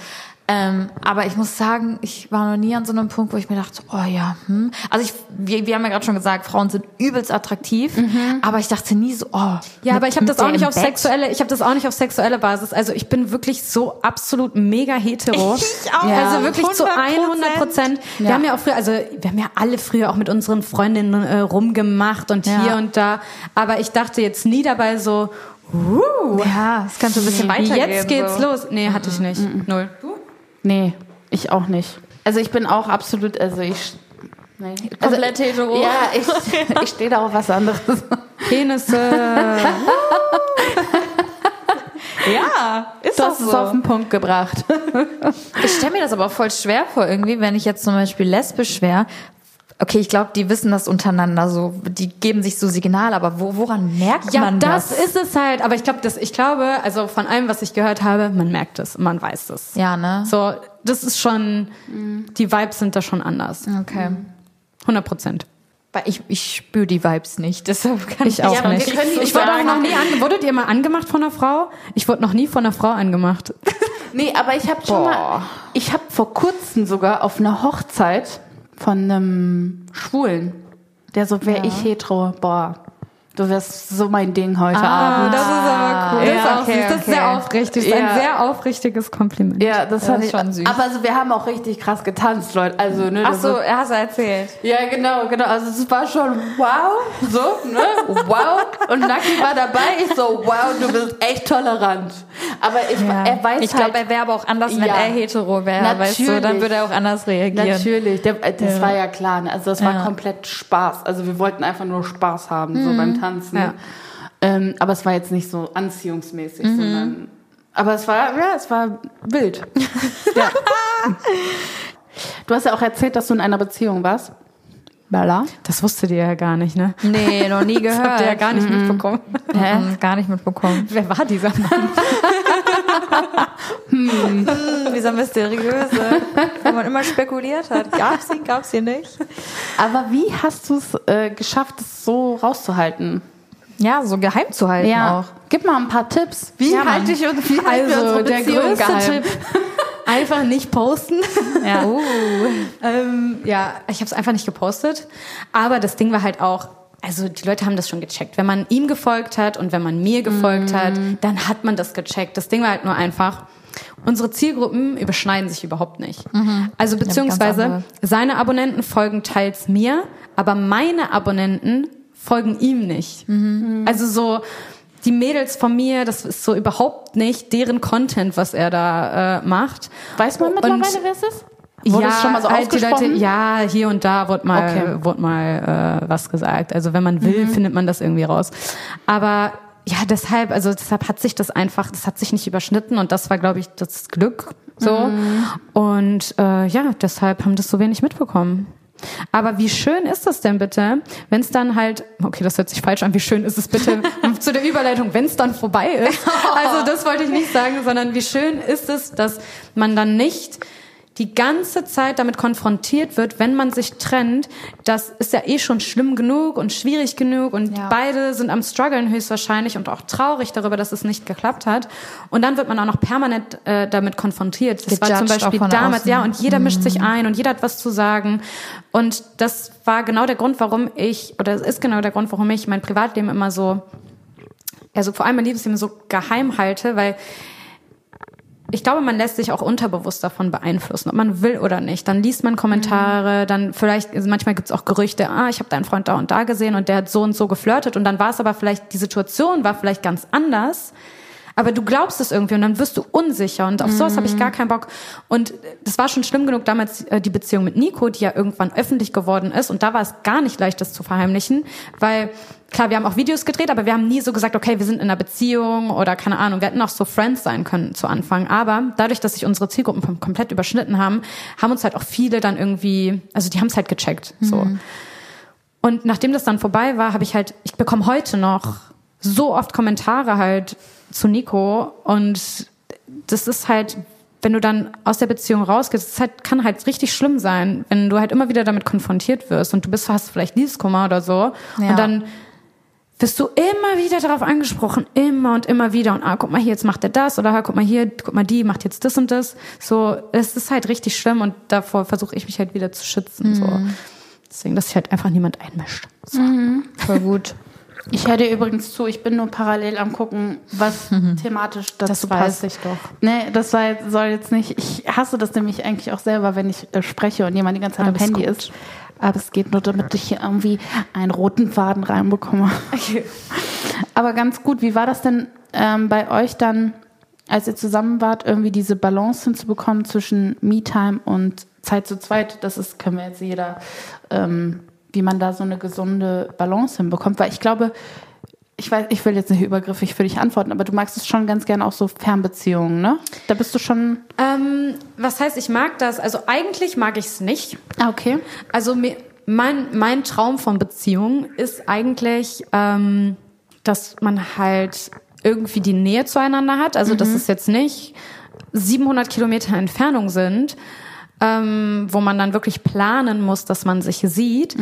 Ähm, aber ich muss sagen, ich war noch nie an so einem Punkt, wo ich mir dachte, oh ja, hm. Also ich, wir, wir haben ja gerade schon gesagt, Frauen sind übelst attraktiv, aber ich dachte nie so, oh. Mhm. Ja, mit- aber ich habe das auch nicht auf Bett. sexuelle, ich habe das auch nicht auf sexuelle Basis. Also ich bin wirklich so absolut mega hetero. Ich auch. Also wirklich zu 100 100%. Prozent. Wir Ja. haben ja auch früher, also wir haben ja alle früher auch mit unseren Freundinnen äh, rumgemacht und Ja. hier und da. Aber ich dachte jetzt nie dabei so, uh, Ja, es kann so ein bisschen weitergehen. jetzt geht's so. los. Nee, hatte ich nicht. Null. Du? Nee, ich auch nicht. Also ich bin auch absolut, also ich. Nee. Komplett hetero. Ja, ich, ich stehe da auf was anderes. Penisse. Ja, ist Das ist auf den Punkt gebracht. Ich stelle mir das aber voll schwer vor, irgendwie, wenn ich jetzt zum Beispiel lesbisch wäre. Okay, ich glaube, die wissen das untereinander so, die geben sich so Signale, aber wo, woran merkt Ja, man das, das? ist es halt. Aber ich glaube, das, ich glaube, also von allem, was ich gehört habe, man merkt es, man weiß es. Ja, ne? So, das ist schon, die Vibes sind da schon anders. Okay. 100 Prozent. Weil ich, ich spüre die Vibes nicht, deshalb kann ich, Ich auch aber nicht. wir können die Ich wurde auch noch nie an, wurdet ihr mal angemacht von einer Frau? Ich wurde noch nie von einer Frau angemacht. Nee, aber ich habe schon mal, ich habe vor kurzem sogar auf einer Hochzeit von einem Schwulen, der so, wäre ich hetero, boah. Du wärst so mein Ding heute Ah, Abend. das ist aber cool. Das Ja, ist auch okay, süß. Das ist okay. sehr aufrichtig. Das ist Ja. ein sehr aufrichtiges Kompliment. Ja, das, Das ist ich schon süß. Aber also, wir haben auch richtig krass getanzt, Leute. Also, ne, Ach das so, ist- er hast du erzählt. Ja, genau, genau. Also es war schon wow, so, ne? Wow. Und Naki war dabei. Ich so, wow, du bist echt tolerant. Aber ich, er weiß ich halt. glaube, er wäre aber auch anders, wenn Ja. er hetero wäre, weißt du, dann Natürlich. würde er auch anders reagieren. Natürlich, das Ja. war ja klar. Ne? Also das war Ja. komplett Spaß. Also wir wollten einfach nur Spaß haben, so beim Tanzen. Ja. Ähm, aber es war jetzt nicht so anziehungsmäßig, sondern. Aber es war, ja, es war wild. ja. Du hast ja auch erzählt, dass du in einer Beziehung warst. Bella? Das wusstet ihr ja gar nicht, ne? Nee, noch nie Das gehört. habt ihr ja gar nicht mitbekommen. Hä? Gar nicht mitbekommen. Wer war dieser Mann? Dieser mysteriöse, wo man immer spekuliert hat. Gab's ihn, gab's ihn nicht? Aber wie hast du es äh, geschafft, es so rauszuhalten? Ja, so geheim zu halten auch. Gib mal ein paar Tipps. Wie Ja, halte ich uns, wie Also, unsere der größte geheim? Tipp. Einfach nicht posten. Ja. Uh. ähm, ja, ich habe es einfach nicht gepostet. Aber das Ding war halt auch, also die Leute haben das schon gecheckt. Wenn man ihm gefolgt hat und wenn man mir gefolgt hat, dann hat man das gecheckt. Das Ding war halt nur einfach, unsere Zielgruppen überschneiden sich überhaupt nicht. Also ganz beziehungsweise seine Abonnenten folgen teils mir, aber meine Abonnenten folgen ihm nicht. Also so die Mädels von mir, das ist so überhaupt nicht deren Content, was er da äh, macht. Weiß man mittlerweile, wer es ist? Wurde es schon mal so halt? Leute, ja, hier und da wurde mal, Okay. wurde mal äh, was gesagt. Also wenn man will, findet man das irgendwie raus. Aber ja, deshalb, also deshalb hat sich das einfach, das hat sich nicht überschnitten und das war, glaube ich, das Glück so. Und äh, ja, deshalb haben das so wenig mitbekommen. Aber wie schön ist das denn bitte, wenn es dann halt, okay, das hört sich falsch an, wie schön ist es bitte zu der Überleitung, wenn es dann vorbei ist. Also das wollte ich nicht sagen, sondern wie schön ist es, dass man dann nicht die ganze Zeit damit konfrontiert wird, wenn man sich trennt, das ist ja eh schon schlimm genug und schwierig genug und Ja. beide sind am struggeln höchstwahrscheinlich und auch traurig darüber, dass es nicht geklappt hat. Und dann wird man auch noch permanent äh, damit konfrontiert. Das war zum Gejudged Beispiel damals, außen. ja, und jeder mischt sich ein und jeder hat was zu sagen. Und das war genau der Grund, warum ich, oder es ist genau der Grund, warum ich mein Privatleben immer so, also vor allem mein Liebesleben so geheim halte, weil ich glaube, man lässt sich auch unterbewusst davon beeinflussen, ob man will oder nicht. Dann liest man Kommentare, dann vielleicht, also manchmal gibt's auch Gerüchte, ah, ich habe deinen Freund da und da gesehen und der hat so und so geflirtet und dann war es aber vielleicht, die Situation war vielleicht ganz anders. Aber du glaubst es irgendwie und dann wirst du unsicher und auf sowas habe ich gar keinen Bock. Und das war schon schlimm genug damals äh, die Beziehung mit Nico, die ja irgendwann öffentlich geworden ist und da war es gar nicht leicht, das zu verheimlichen, weil klar, wir haben auch Videos gedreht, aber wir haben nie so gesagt, okay, wir sind in einer Beziehung oder keine Ahnung, wir hätten auch so Friends sein können zu Anfang. Aber dadurch, dass sich unsere Zielgruppen kom- komplett überschnitten haben, haben uns halt auch viele dann irgendwie, also die haben es halt gecheckt. So. Und nachdem das dann vorbei war, habe ich halt, ich bekomme heute noch so oft Kommentare halt zu Nico und das ist halt, wenn du dann aus der Beziehung rausgehst, das halt, kann halt richtig schlimm sein, wenn du halt immer wieder damit konfrontiert wirst und du bist, hast vielleicht Liebeskummer oder so Ja. und dann wirst du immer wieder darauf angesprochen, immer und immer wieder und ah, guck mal hier, jetzt macht er das oder ah, guck mal hier, guck mal die macht jetzt das und das. So, es ist halt richtig schlimm und davor versuche ich mich halt wieder zu schützen. So. Deswegen, dass sich halt einfach niemand einmischt. So. Voll gut. Ich höre dir übrigens zu, ich bin nur parallel am gucken, was thematisch dazu passt. ich doch. Nee, das war, soll jetzt nicht. Ich hasse das nämlich eigentlich auch selber, wenn ich äh, spreche und jemand die ganze Zeit am Alles Handy gut. ist. Aber es geht nur, damit ich hier irgendwie einen roten Faden reinbekomme. Aber ganz gut, wie war das denn ähm, bei euch dann, als ihr zusammen wart, irgendwie diese Balance hinzubekommen zwischen Me-Time und Zeit zu zweit? Das ist, können wir jetzt jeder, ähm, wie man da so eine gesunde Balance hinbekommt. Weil ich glaube, ich weiß, ich will jetzt nicht übergriffig für dich antworten, aber du magst es schon ganz gerne auch so Fernbeziehungen, ne? Da bist du schon. Ähm, was heißt, ich mag das? Also eigentlich mag ich es nicht. Ah, okay. Also mir, mein, mein Traum von Beziehung ist eigentlich, ähm, dass man halt irgendwie die Nähe zueinander hat. Also dass es jetzt nicht 700 Kilometer Entfernung sind, ähm, wo man dann wirklich planen muss, dass man sich sieht,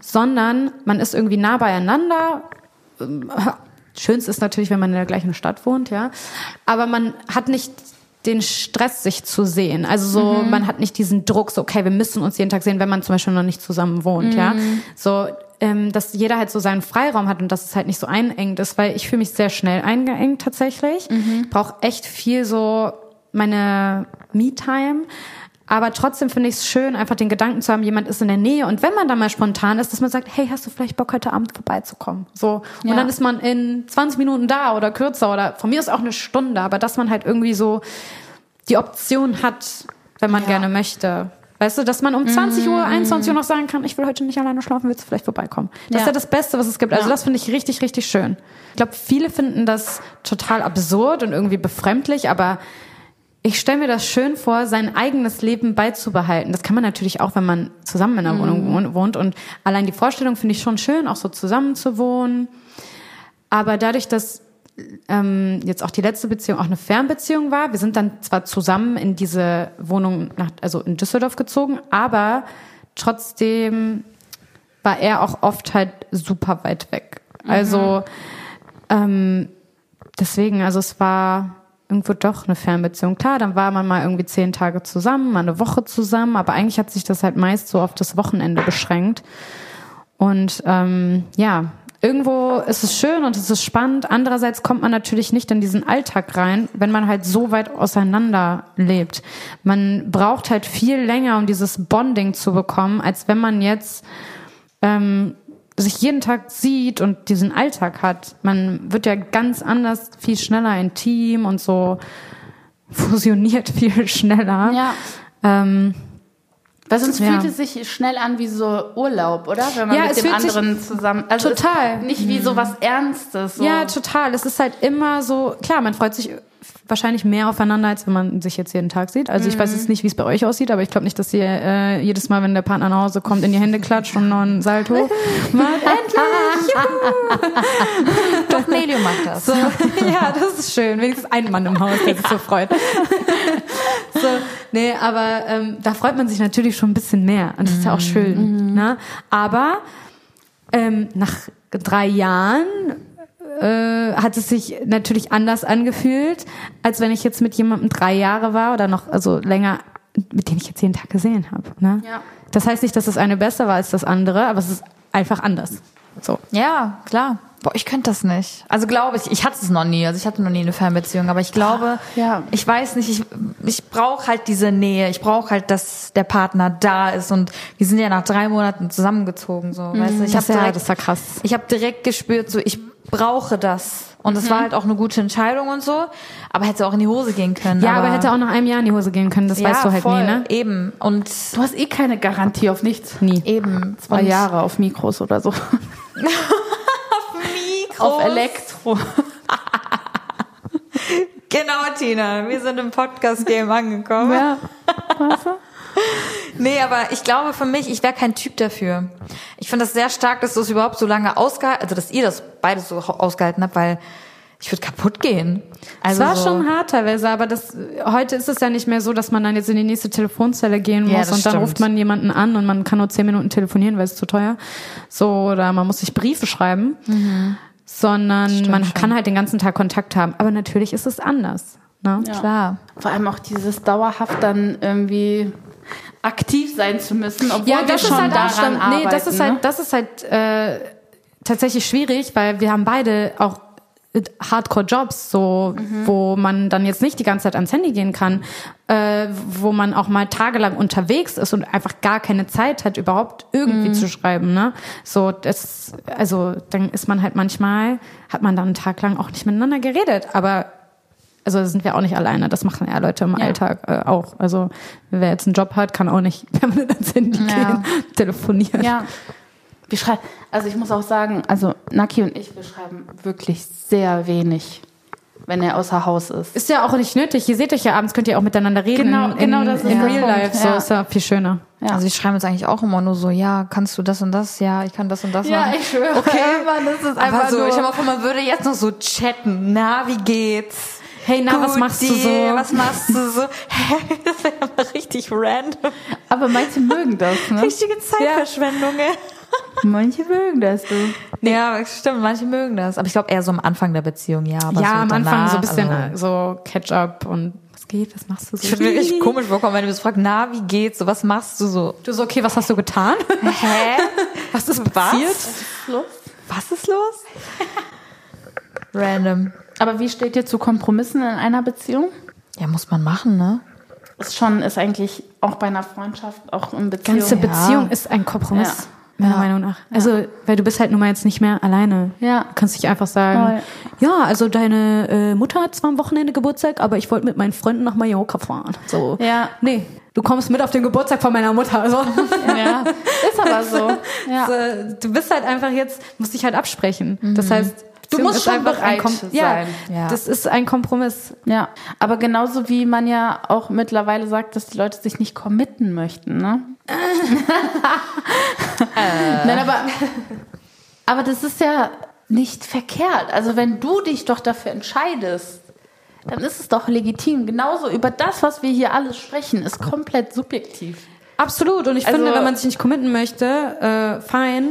sondern man ist irgendwie nah beieinander. Schönst ist natürlich, wenn man in der gleichen Stadt wohnt, ja. Aber man hat nicht den Stress, sich zu sehen. Also so, man hat nicht diesen Druck, so, okay, wir müssen uns jeden Tag sehen, wenn man zum Beispiel noch nicht zusammen wohnt, ja. So, ähm, dass jeder halt so seinen Freiraum hat und dass es halt nicht so einengt ist, weil ich fühle mich sehr schnell eingeengt tatsächlich. Mhm. Brauche echt viel so meine Me-Time. Aber trotzdem finde ich es schön, einfach den Gedanken zu haben, jemand ist in der Nähe. Und wenn man dann mal spontan ist, dass man sagt, hey, hast du vielleicht Bock, heute Abend vorbeizukommen? So. Und Ja. dann ist man in 20 Minuten da oder kürzer oder von mir ist auch eine Stunde. Aber dass man halt irgendwie so die Option hat, wenn man gerne möchte. Weißt du, dass man um 20 Uhr, 21 Uhr noch sagen kann, ich will heute nicht alleine schlafen, willst du vielleicht vorbeikommen? Das ist Ja. ja das Beste, was es gibt. Also Ja. das finde ich richtig, richtig schön. Ich glaube, viele finden das total absurd und irgendwie befremdlich, aber ich stelle mir das schön vor, sein eigenes Leben beizubehalten. Das kann man natürlich auch, wenn man zusammen in einer Wohnung wohn- wohnt. Und allein die Vorstellung finde ich schon schön, auch so zusammen zu wohnen. Aber dadurch, dass ähm, jetzt auch die letzte Beziehung auch eine Fernbeziehung war, wir sind dann zwar zusammen in diese Wohnung nach, also in Düsseldorf gezogen, aber trotzdem war er auch oft halt super weit weg. Also ähm, deswegen, also es war irgendwo doch eine Fernbeziehung. Klar, dann war man mal irgendwie zehn Tage zusammen, mal eine Woche zusammen, aber eigentlich hat sich das halt meist so auf das Wochenende beschränkt. Und ähm, ja, irgendwo ist es schön und es ist spannend. Andererseits kommt man natürlich nicht in diesen Alltag rein, wenn man halt so weit auseinander lebt. Man braucht halt viel länger, um dieses Bonding zu bekommen, als wenn man jetzt ähm, sich jeden Tag sieht und diesen Alltag hat. Man wird ja ganz anders, viel schneller ein Team und so fusioniert viel schneller. Ja. Ähm, Weil sonst Ja. fühlt es sich schnell an wie so Urlaub, oder? Wenn man Ja, mit dem anderen zusammen. Also total. Nicht wie so was Ernstes. So. Ja, total. Es ist halt immer so, klar, man freut sich wahrscheinlich mehr aufeinander, als wenn man sich jetzt jeden Tag sieht. Also ich weiß jetzt nicht, wie es bei euch aussieht, aber ich glaube nicht, dass ihr äh, jedes Mal, wenn der Partner nach Hause kommt, in die Hände klatscht und noch ein Salto macht. Endlich! Doch, Nelio macht das. So, ja, das ist schön. Wenigstens ein Mann im Haus, der sich so freut. so, nee, aber ähm, da freut man sich natürlich schon ein bisschen mehr. Und das ist ja auch schön. Ne? Aber ähm, nach drei Jahren äh, hat es sich natürlich anders angefühlt, als wenn ich jetzt mit jemandem drei Jahre war oder noch also länger, mit dem ich jetzt jeden Tag gesehen habe. Ne? Ja. Das heißt nicht, dass das eine besser war als das andere, aber es ist einfach anders. So. Ja, klar. Boah, ich könnte das nicht. Also glaube ich, ich hatte es noch nie. Also ich hatte noch nie eine Fernbeziehung, aber ich glaube, Ja. ich weiß nicht, ich, ich brauche halt diese Nähe. Ich brauche halt, dass der Partner da ist. Und wir sind ja nach drei Monaten zusammengezogen. So, weißt du? Ich Das ist ja- direkt, das war krass. Ich habe direkt gespürt, so ich brauche das. Und es war halt auch eine gute Entscheidung und so. Aber hätte auch in die Hose gehen können. Ja, aber, hätte auch nach einem Jahr in die Hose gehen können, das ja, weißt du halt voll, nie, ne? Eben. Und Du hast eh keine Garantie auf nichts. Nie. eben. Zwei und Jahre auf Mikros oder so. Mikros. Auf Elektro. Genau, Tina. Wir sind im Podcast-Game angekommen. Ja. Weißt du? Nee, aber ich glaube für mich, ich wäre kein Typ dafür. Ich finde das sehr stark, dass du es überhaupt so lange ausgehalten, also dass ihr das beide so ausgehalten habt, weil ich würde kaputt gehen. Es Also war so, schon hart teilweise, aber das, heute ist es ja nicht mehr so, dass man dann jetzt in die nächste Telefonzelle gehen Ja, muss das und dann stimmt. ruft man jemanden an und man kann nur zehn Minuten telefonieren, weil es zu teuer. So, oder man muss sich Briefe schreiben. Sondern man kann halt den ganzen Tag Kontakt haben. Aber natürlich ist es anders. Ne? Ja. klar. Vor allem auch dieses dauerhaft dann irgendwie aktiv sein zu müssen, obwohl Ja, wir das ist schon halt daran arbeiten. nee, das ist ne? halt, das ist halt äh, tatsächlich schwierig, weil wir haben beide auch Hardcore-Jobs, so wo man dann jetzt nicht die ganze Zeit ans Handy gehen kann, äh, wo man auch mal tagelang unterwegs ist und einfach gar keine Zeit hat, überhaupt irgendwie zu schreiben. Ne? So, das, also dann ist man halt manchmal, hat man dann einen Tag lang auch nicht miteinander geredet, aber also da sind wir auch nicht alleine. Das machen ja Leute im Ja. Alltag äh, auch. Also wer jetzt einen Job hat, kann auch nicht permanent ans Handy Ja. gehen, telefonieren. Ja. Wir schreiben, also ich muss auch sagen, also Naki und ich, wir schreiben wirklich sehr wenig, wenn er außer Haus ist. Ist ja auch nicht nötig. Ihr seht euch ja abends, könnt ihr auch miteinander reden. Genau- in, genau in, das ist in Real Punkt, Life. So ja. ist ja viel schöner. Ja. Also wir schreiben uns eigentlich auch immer nur so, ja, kannst du das und das? Ja, ich kann das und das machen. ich schwöre. Okay. Mann, das ist Aber einfach so, nur... ich habe auch man würde jetzt noch so chatten. Na, wie geht's? Hey, na, was machst du so? Was machst du so? Hä, das wäre aber richtig random. aber manche mögen das, ne? Richtige Zeitverschwendung, ey. Manche mögen das, du. Ja, stimmt, manche mögen das. Aber ich glaube eher so am Anfang der Beziehung, ja. Aber ja, so am Anfang danach, so ein bisschen Also, äh, so Catch-up und was geht, was machst du so? ich würde richtig komisch vorkommen, wenn du mich fragst, na, wie geht's? So, was machst du so? Du so, okay, was hast du getan? Hä? Was ist passiert? los? Was ist los? Random. Aber wie steht ihr zu Kompromissen in einer Beziehung? Ja, muss man machen, ne? Ist schon, ist eigentlich auch bei einer Freundschaft, auch in Beziehung. Ganze Beziehung ist ein Kompromiss, meiner Meinung nach. Also, weil du bist halt nun mal jetzt nicht mehr alleine. Ja. Du kannst nicht einfach sagen, ja, also deine äh, Mutter hat zwar am Wochenende Geburtstag, aber ich wollte mit meinen Freunden nach Mallorca fahren. So. Ja. Nee, du kommst mit auf den Geburtstag von meiner Mutter. Also. Ja, ist aber so. Ja. So, du bist halt einfach jetzt, musst dich halt absprechen. Das heißt, Du Beziehung musst ist schon einfach ein bereit Kom sein. Ja, Ja. das ist ein Kompromiss. Ja, aber genauso wie man ja auch mittlerweile sagt, dass die Leute sich nicht committen möchten, ne? Nein, aber, aber das ist ja nicht verkehrt. Also wenn du dich doch dafür entscheidest, dann ist es doch legitim. Genauso über das, was wir hier alles sprechen, ist komplett subjektiv. Absolut. Und ich Also- finde, wenn man sich nicht committen möchte, äh, fein,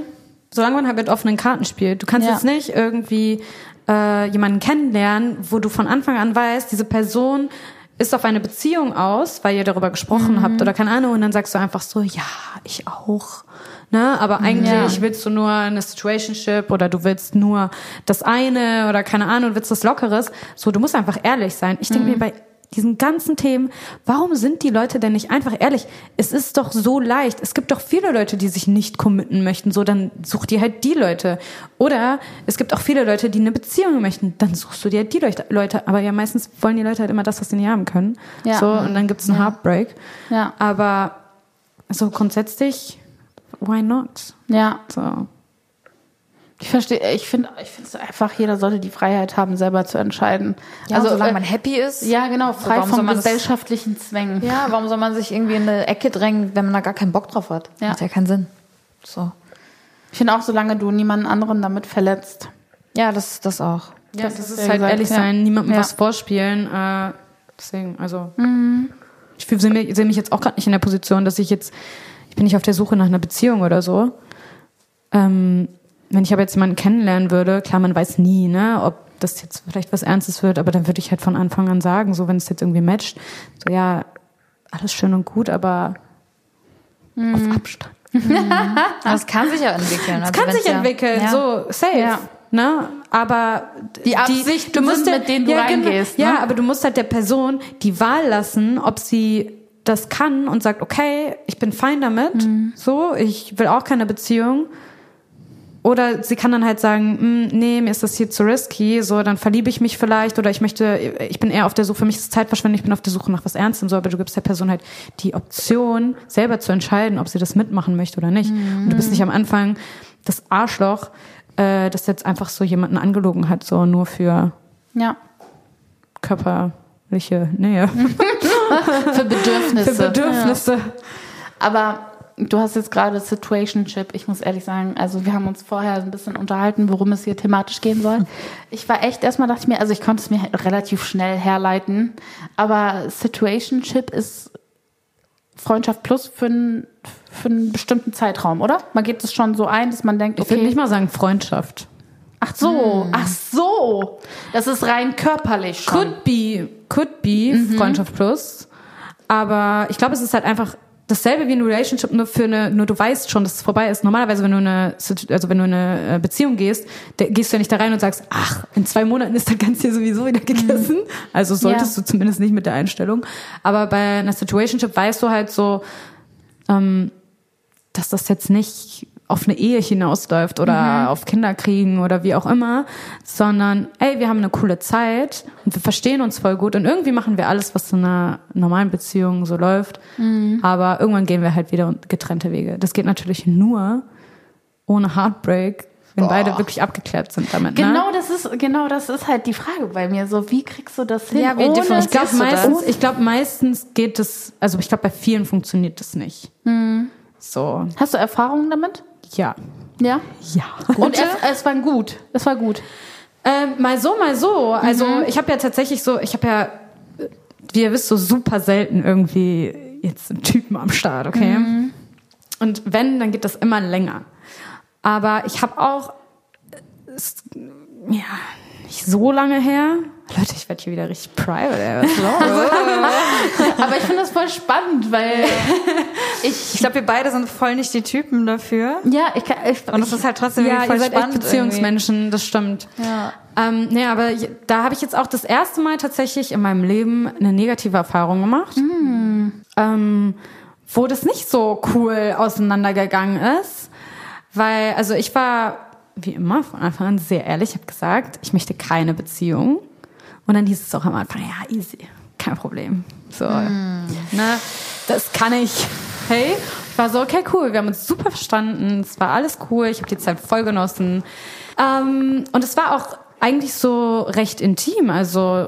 solange man halt mit offenen Karten spielt. Du kannst Ja. jetzt nicht irgendwie äh, jemanden kennenlernen, wo du von Anfang an weißt, diese Person ist auf eine Beziehung aus, weil ihr darüber gesprochen Mhm. habt oder keine Ahnung, und dann sagst du einfach so, ja, ich auch. Ne? Aber eigentlich Ja. willst du nur eine Situationship oder du willst nur das eine oder keine Ahnung, du willst was Lockeres. So, du musst einfach ehrlich sein. Ich Mhm. denke mir bei diesen ganzen Themen, warum sind die Leute denn nicht einfach ehrlich? Es ist doch so leicht. Es gibt doch viele Leute, die sich nicht committen möchten. So, dann such dir halt die Leute. Oder es gibt auch viele Leute, die eine Beziehung möchten. Dann suchst du dir halt die Leute. Leute. Aber ja, meistens wollen die Leute halt immer das, was sie nicht haben können. Ja. So, und dann gibt's einen Heartbreak. Ja. Aber so grundsätzlich, why not? Ja, So. Ich verstehe, ich finde, ich finde es einfach, jeder sollte die Freiheit haben, selber zu entscheiden. Ja, also, solange äh, man happy ist. ja, genau, frei von man das- gesellschaftlichen Zwängen. Ja, warum soll man sich irgendwie in eine Ecke drängen, wenn man da gar keinen Bock drauf hat? Ja. Macht ja keinen Sinn. So. Ich finde auch, solange du niemanden anderen damit verletzt. Ja, das, das auch. Ja, das ist ja halt gesagt, ehrlich ja. sein, niemandem Ja. was vorspielen. Äh, deswegen, also. Ich fühl- sehe mich, sehe mich jetzt auch gerade nicht in der Position, dass ich jetzt, ich bin nicht auf der Suche nach einer Beziehung oder so. Ähm, wenn ich aber jetzt jemanden kennenlernen würde, klar, man weiß nie, ne, ob das jetzt vielleicht was Ernstes wird, aber dann würde ich halt von Anfang an sagen, so wenn es jetzt irgendwie matcht, so ja, alles schön und gut, aber auf Abstand. Das kann sich ja entwickeln. Es kann sich entwickeln, so safe. Ja. Ne? Aber Die Absichten sind, mit denen du genau. reingehst, ne? Ja, aber du musst halt der Person die Wahl lassen, ob sie das kann und sagt, okay, ich bin fein damit, Mhm. so, ich will auch keine Beziehung. Oder sie kann dann halt sagen, "Mm, nee, mir ist das hier zu risky, so, dann verliebe ich mich vielleicht oder ich möchte, ich bin eher auf der Suche, für mich ist es Zeitverschwendung, ich bin auf der Suche nach was Ernstem, so, aber du gibst der Person halt die Option, selber zu entscheiden, ob sie das mitmachen möchte oder nicht. Und du bist nicht am Anfang das Arschloch, äh, das jetzt einfach so jemanden angelogen hat, so nur für Ja. körperliche Nähe, Für Bedürfnisse. für Bedürfnisse. Aber du hast jetzt gerade Situationship. Ich muss ehrlich sagen, also wir haben uns vorher ein bisschen unterhalten, worum es hier thematisch gehen soll. Ich war echt, erstmal dachte ich mir, also ich konnte es mir relativ schnell herleiten, aber Situationship ist Freundschaft plus für einen, für einen bestimmten Zeitraum, oder? Man geht es schon so ein, dass man denkt, Ich würde okay, nicht mal sagen Freundschaft. ach so, ach so, das ist rein körperlich schon. Could be, could be Freundschaft plus. Aber ich glaube, es ist halt einfach dasselbe wie ein Relationship, nur für eine, nur du weißt schon, dass es vorbei ist. Normalerweise, wenn du eine, also wenn du in eine äh, Beziehung gehst, gehst du ja nicht da rein und sagst, ach, in zwei Monaten ist das Ganze hier sowieso wieder gegessen. Also solltest Ja. du zumindest nicht mit der Einstellung. Aber bei einer Situationship weißt du halt so, ähm, dass das jetzt nicht auf eine Ehe hinausläuft oder auf Kinder kriegen oder wie auch immer, sondern ey, wir haben eine coole Zeit und wir verstehen uns voll gut und irgendwie machen wir alles, was in einer normalen Beziehung so läuft, aber irgendwann gehen wir halt wieder getrennte Wege. Das geht natürlich nur ohne Heartbreak, wenn beide wirklich abgeklärt sind damit. Genau, ne? das ist genau das ist halt die Frage bei mir. So, wie kriegst du das hin? Ja, wie ohne- Ich glaube du das? meistens, ich glaube meistens geht es, also ich glaube bei vielen funktioniert das nicht. So, Hast du Erfahrungen damit? Ja. Ja. Ja. Und es, es war gut. Es war gut. Ähm, mal so, mal so. Also ich habe ja tatsächlich so, ich habe ja, wie ihr wisst, so super selten irgendwie jetzt einen Typen am Start, okay? Und wenn, dann geht das immer länger. Aber ich habe auch, ist, ja, nicht so lange her. Leute, ich werde hier wieder richtig private. ey? Aber ich finde das voll spannend, weil Ich glaube, wir beide sind voll nicht die Typen dafür. Ja, ich kann. Ich, Und das ist halt trotzdem Ja, irgendwie voll ihr seid echt spannend. Beziehungsmenschen, das stimmt. Ja. Ähm, nee, aber ich- da habe ich jetzt auch das erste Mal tatsächlich in meinem Leben eine negative Erfahrung gemacht, ähm, wo das nicht so cool auseinandergegangen ist, weil also ich war wie immer von Anfang an sehr ehrlich, ich habe gesagt, ich möchte keine Beziehung und dann hieß es auch am Anfang, ja easy, kein Problem, so, ne, das kann ich. Hey, ich war so okay cool, wir haben uns super verstanden, es war alles cool, ich habe die Zeit voll genossen. Ähm, und es war auch eigentlich so recht intim. Also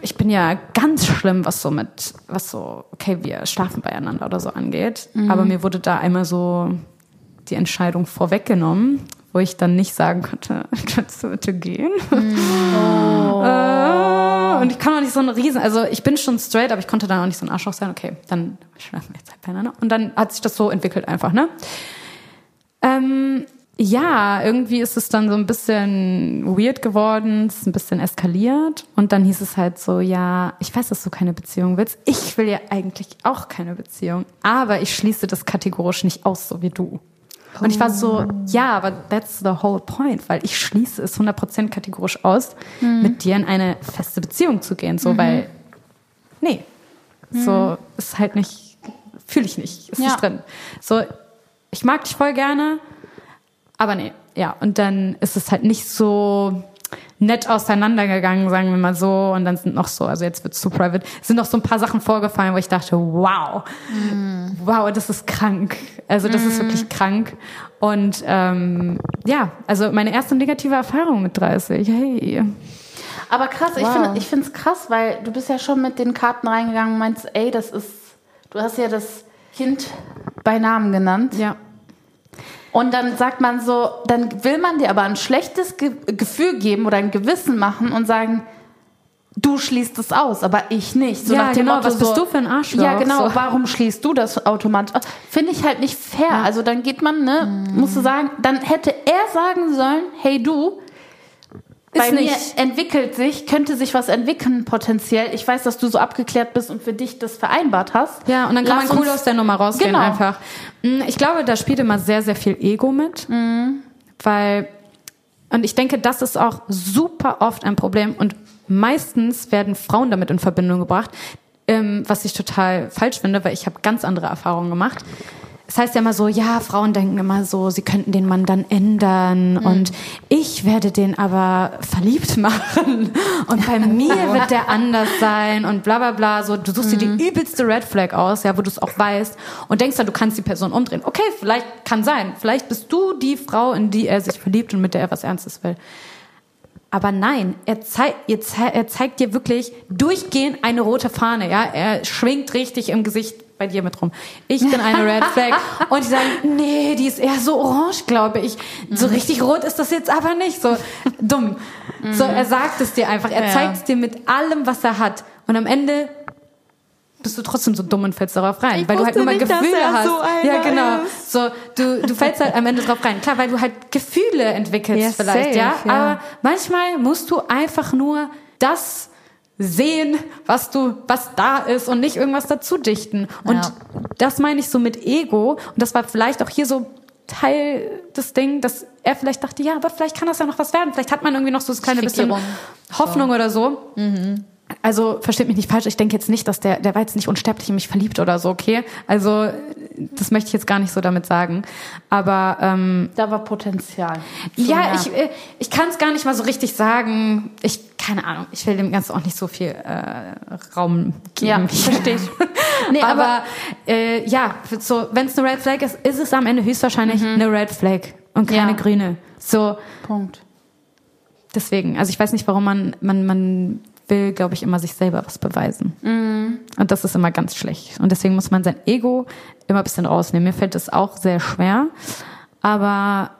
ich bin ja ganz schlimm, was so mit, was so, okay, wir schlafen beieinander oder so angeht. Aber mir wurde da einmal so die Entscheidung vorweggenommen, wo ich dann nicht sagen konnte, kannst du bitte gehen? Äh, und ich kann auch nicht so ein Riesen, also ich bin schon straight, aber ich konnte dann auch nicht so ein Arschloch sein. Okay, dann schlafen wir jetzt halt beieinander. Und dann hat sich das so entwickelt einfach, ne? Ähm, ja, irgendwie ist es dann so ein bisschen weird geworden, es ist ein bisschen eskaliert und dann hieß es halt so, ja, ich weiß, dass du keine Beziehung willst. Ich will ja eigentlich auch keine Beziehung, aber ich schließe das kategorisch nicht aus, so wie du. Und ich war so, ja, aber that's the whole point, weil ich schließe es 100% kategorisch aus, mit dir in eine feste Beziehung zu gehen, so, weil, nee, so, ist halt nicht, fühle ich nicht, ist Ja. nicht drin. So, ich mag dich voll gerne, aber nee, ja. Und dann ist es halt nicht so nett auseinandergegangen, sagen wir mal so. Und dann sind noch so, also jetzt wird's zu private, sind noch so ein paar Sachen vorgefallen, wo ich dachte, wow, wow, das ist krank. Also das ist wirklich krank. Und ähm, ja, also meine erste negative Erfahrung mit 30. Hey. Aber krass, ich Wow. finde ich finde es krass, weil du bist ja schon mit den Karten reingegangen und meinst, ey, das ist, du hast ja das Kind bei Namen genannt. Ja. Und dann sagt man so, dann will man dir aber ein schlechtes Ge Gefühl geben oder ein Gewissen machen und sagen, du schließt es aus, aber ich nicht. So Ja, nach dem genau, Motto, was bist so, du für ein Arschloch? Ja, genau, So. warum schließt du das automatisch? Finde ich halt nicht fair. Also dann geht man, ne, Mhm. musst du sagen, dann hätte er sagen sollen, hey du, bei mir nicht. entwickelt sich, könnte sich was entwickeln potenziell. Ich weiß, dass du so abgeklärt bist und für dich das vereinbart hast. Ja, und dann kann Lass man cool aus der Nummer rausgehen Genau. einfach. Mm, Ich glaube, da spielt immer sehr, sehr viel Ego mit. Weil, und ich denke, das ist auch super oft ein Problem und meistens werden Frauen damit in Verbindung gebracht, ähm, was ich total falsch finde, weil ich habe ganz andere Erfahrungen gemacht. Es heißt ja immer so, ja, Frauen denken immer so, sie könnten den Mann dann ändern und ich werde den aber verliebt machen und bei mir wird der anders sein und bla bla bla. So, du suchst dir die übelste Red Flag aus, ja, wo du es auch weißt und denkst dann, du kannst die Person umdrehen. Okay, vielleicht kann sein. Vielleicht bist du die Frau, in die er sich verliebt und mit der er was Ernstes will. Aber nein, er, zei er, zei er zeigt dir wirklich durchgehend eine rote Fahne, ja. Er schwingt richtig im Gesicht bei dir mit rum. Ich bin eine Red Flag. Und die sagen, nee, die ist eher so orange, glaube ich. So richtig rot ist das jetzt aber nicht. So dumm. So, er sagt es dir einfach. Er Ja. zeigt es dir mit allem, was er hat. Und am Ende bist du trotzdem so dumm und fällst darauf rein, Ich weil du halt immer nicht, Gefühle hast. so ja, genau. ist. So, du, du fällst halt am Ende drauf rein. Klar, weil du halt Gefühle entwickelst Ja, vielleicht, safe, ja? ja. Aber manchmal musst du einfach nur das sehen, was du, was da ist und nicht irgendwas dazu dichten. Und Ja. das meine ich so mit Ego. Und das war vielleicht auch hier so Teil des Ding, dass er vielleicht dachte, ja, aber vielleicht kann das ja noch was werden. Vielleicht hat man irgendwie noch so das kleine bisschen Fixierung. Hoffnung oder so. Also versteht mich nicht falsch, ich denke jetzt nicht, dass der, der war jetzt nicht unsterblich in mich verliebt oder so, okay? Also das möchte ich jetzt gar nicht so damit sagen. Aber ähm, Da war Potenzial. ja, ich, äh, ich kann es gar nicht mal so richtig sagen. Ich, keine Ahnung, ich will dem Ganzen auch nicht so viel äh, Raum geben. Ja, verstehe ich. Nee, aber, äh, ja, so, wenn es eine Red Flag ist, ist es am Ende höchstwahrscheinlich eine Red Flag und keine Ja. grüne. So, Punkt. deswegen. Also ich weiß nicht, warum man, man, man will, glaube ich, immer sich selber was beweisen. Und das ist immer ganz schlecht. Und deswegen muss man sein Ego immer ein bisschen rausnehmen. Mir fällt das auch sehr schwer. Aber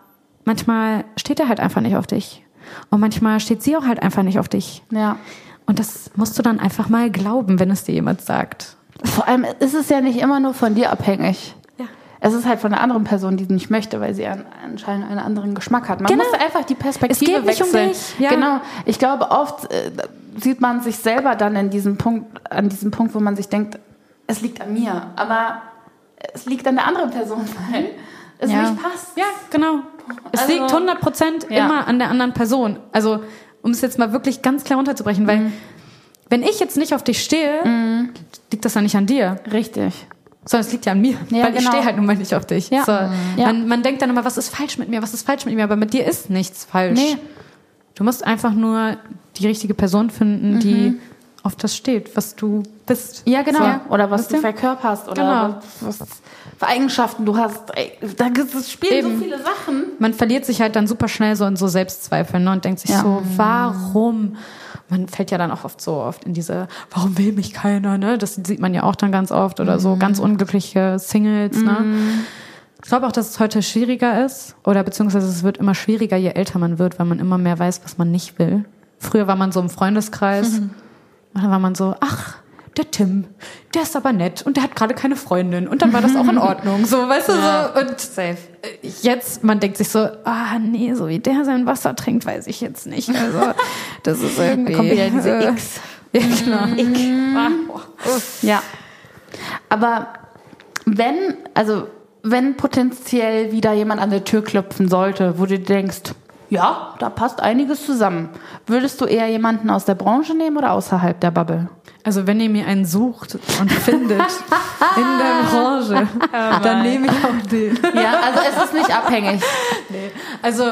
manchmal steht er halt einfach nicht auf dich. Und manchmal steht sie auch halt einfach nicht auf dich. Ja. Und das musst du dann einfach mal glauben, wenn es dir jemand sagt. Vor allem ist es ja nicht immer nur von dir abhängig. Es ist halt von der anderen Person, die nicht möchte, weil sie an, anscheinend einen anderen Geschmack hat. Man Genau. muss einfach die Perspektive Es geht nicht um wechseln. dich, ja. Genau. Ich glaube, oft äh, sieht man sich selber dann in diesem Punkt, an diesem Punkt, wo man sich denkt, es liegt an mir. Aber es liegt an der anderen Person, weil es Ja. nicht passt. Ja, genau. Es Also- liegt 100 Prozent Ja. immer an der anderen Person. Also, um es jetzt mal wirklich ganz klar runterzubrechen, weil Mhm. wenn ich jetzt nicht auf dich stehe, liegt das ja nicht an dir, Richtig. Sondern es liegt ja an mir, Ja, weil ich genau. stehe halt nun mal nicht auf dich. Ja. So, Ja. Man, man denkt dann immer, was ist falsch mit mir, was ist falsch mit mir, aber mit dir ist nichts falsch. Nee. Du musst einfach nur die richtige Person finden, die auf das steht, was du bist. Mhm. Ja, genau. So. Oder was Wisst du ihr? verkörperst oder Genau. was, was für Eigenschaften du hast. Ey, da gibt es spielen Eben. so viele Sachen. man verliert sich halt dann super schnell so in so Selbstzweifel ne, und denkt sich Ja. so, warum? Man fällt ja dann auch oft so oft in diese, warum will mich keiner, ne? Das sieht man ja auch dann ganz oft oder so ganz unglückliche Singles, ne? Ich glaube auch, dass es heute schwieriger ist oder beziehungsweise es wird immer schwieriger, je älter man wird, weil man immer mehr weiß, was man nicht will. Früher war man so im Freundeskreis und dann war man so, ach, der Tim, der ist aber nett und der hat gerade keine Freundin und dann war das auch in Ordnung, so, weißt du, so und Safe. jetzt, man denkt sich so, ah nee, so wie der sein Wasser trinkt, weiß ich jetzt nicht. Also das ist irgendwie. kommt wieder diese äh, X. Ja, genau. Ah, boah. Ja. Aber wenn, also wenn potenziell wieder jemand an der Tür klopfen sollte, wo du denkst, ja, da passt einiges zusammen, würdest du eher jemanden aus der Branche nehmen oder außerhalb der Bubble? Also wenn ihr mir einen sucht und findet in der Branche, dann nehme ich auch den. Ja, also es ist nicht abhängig. Also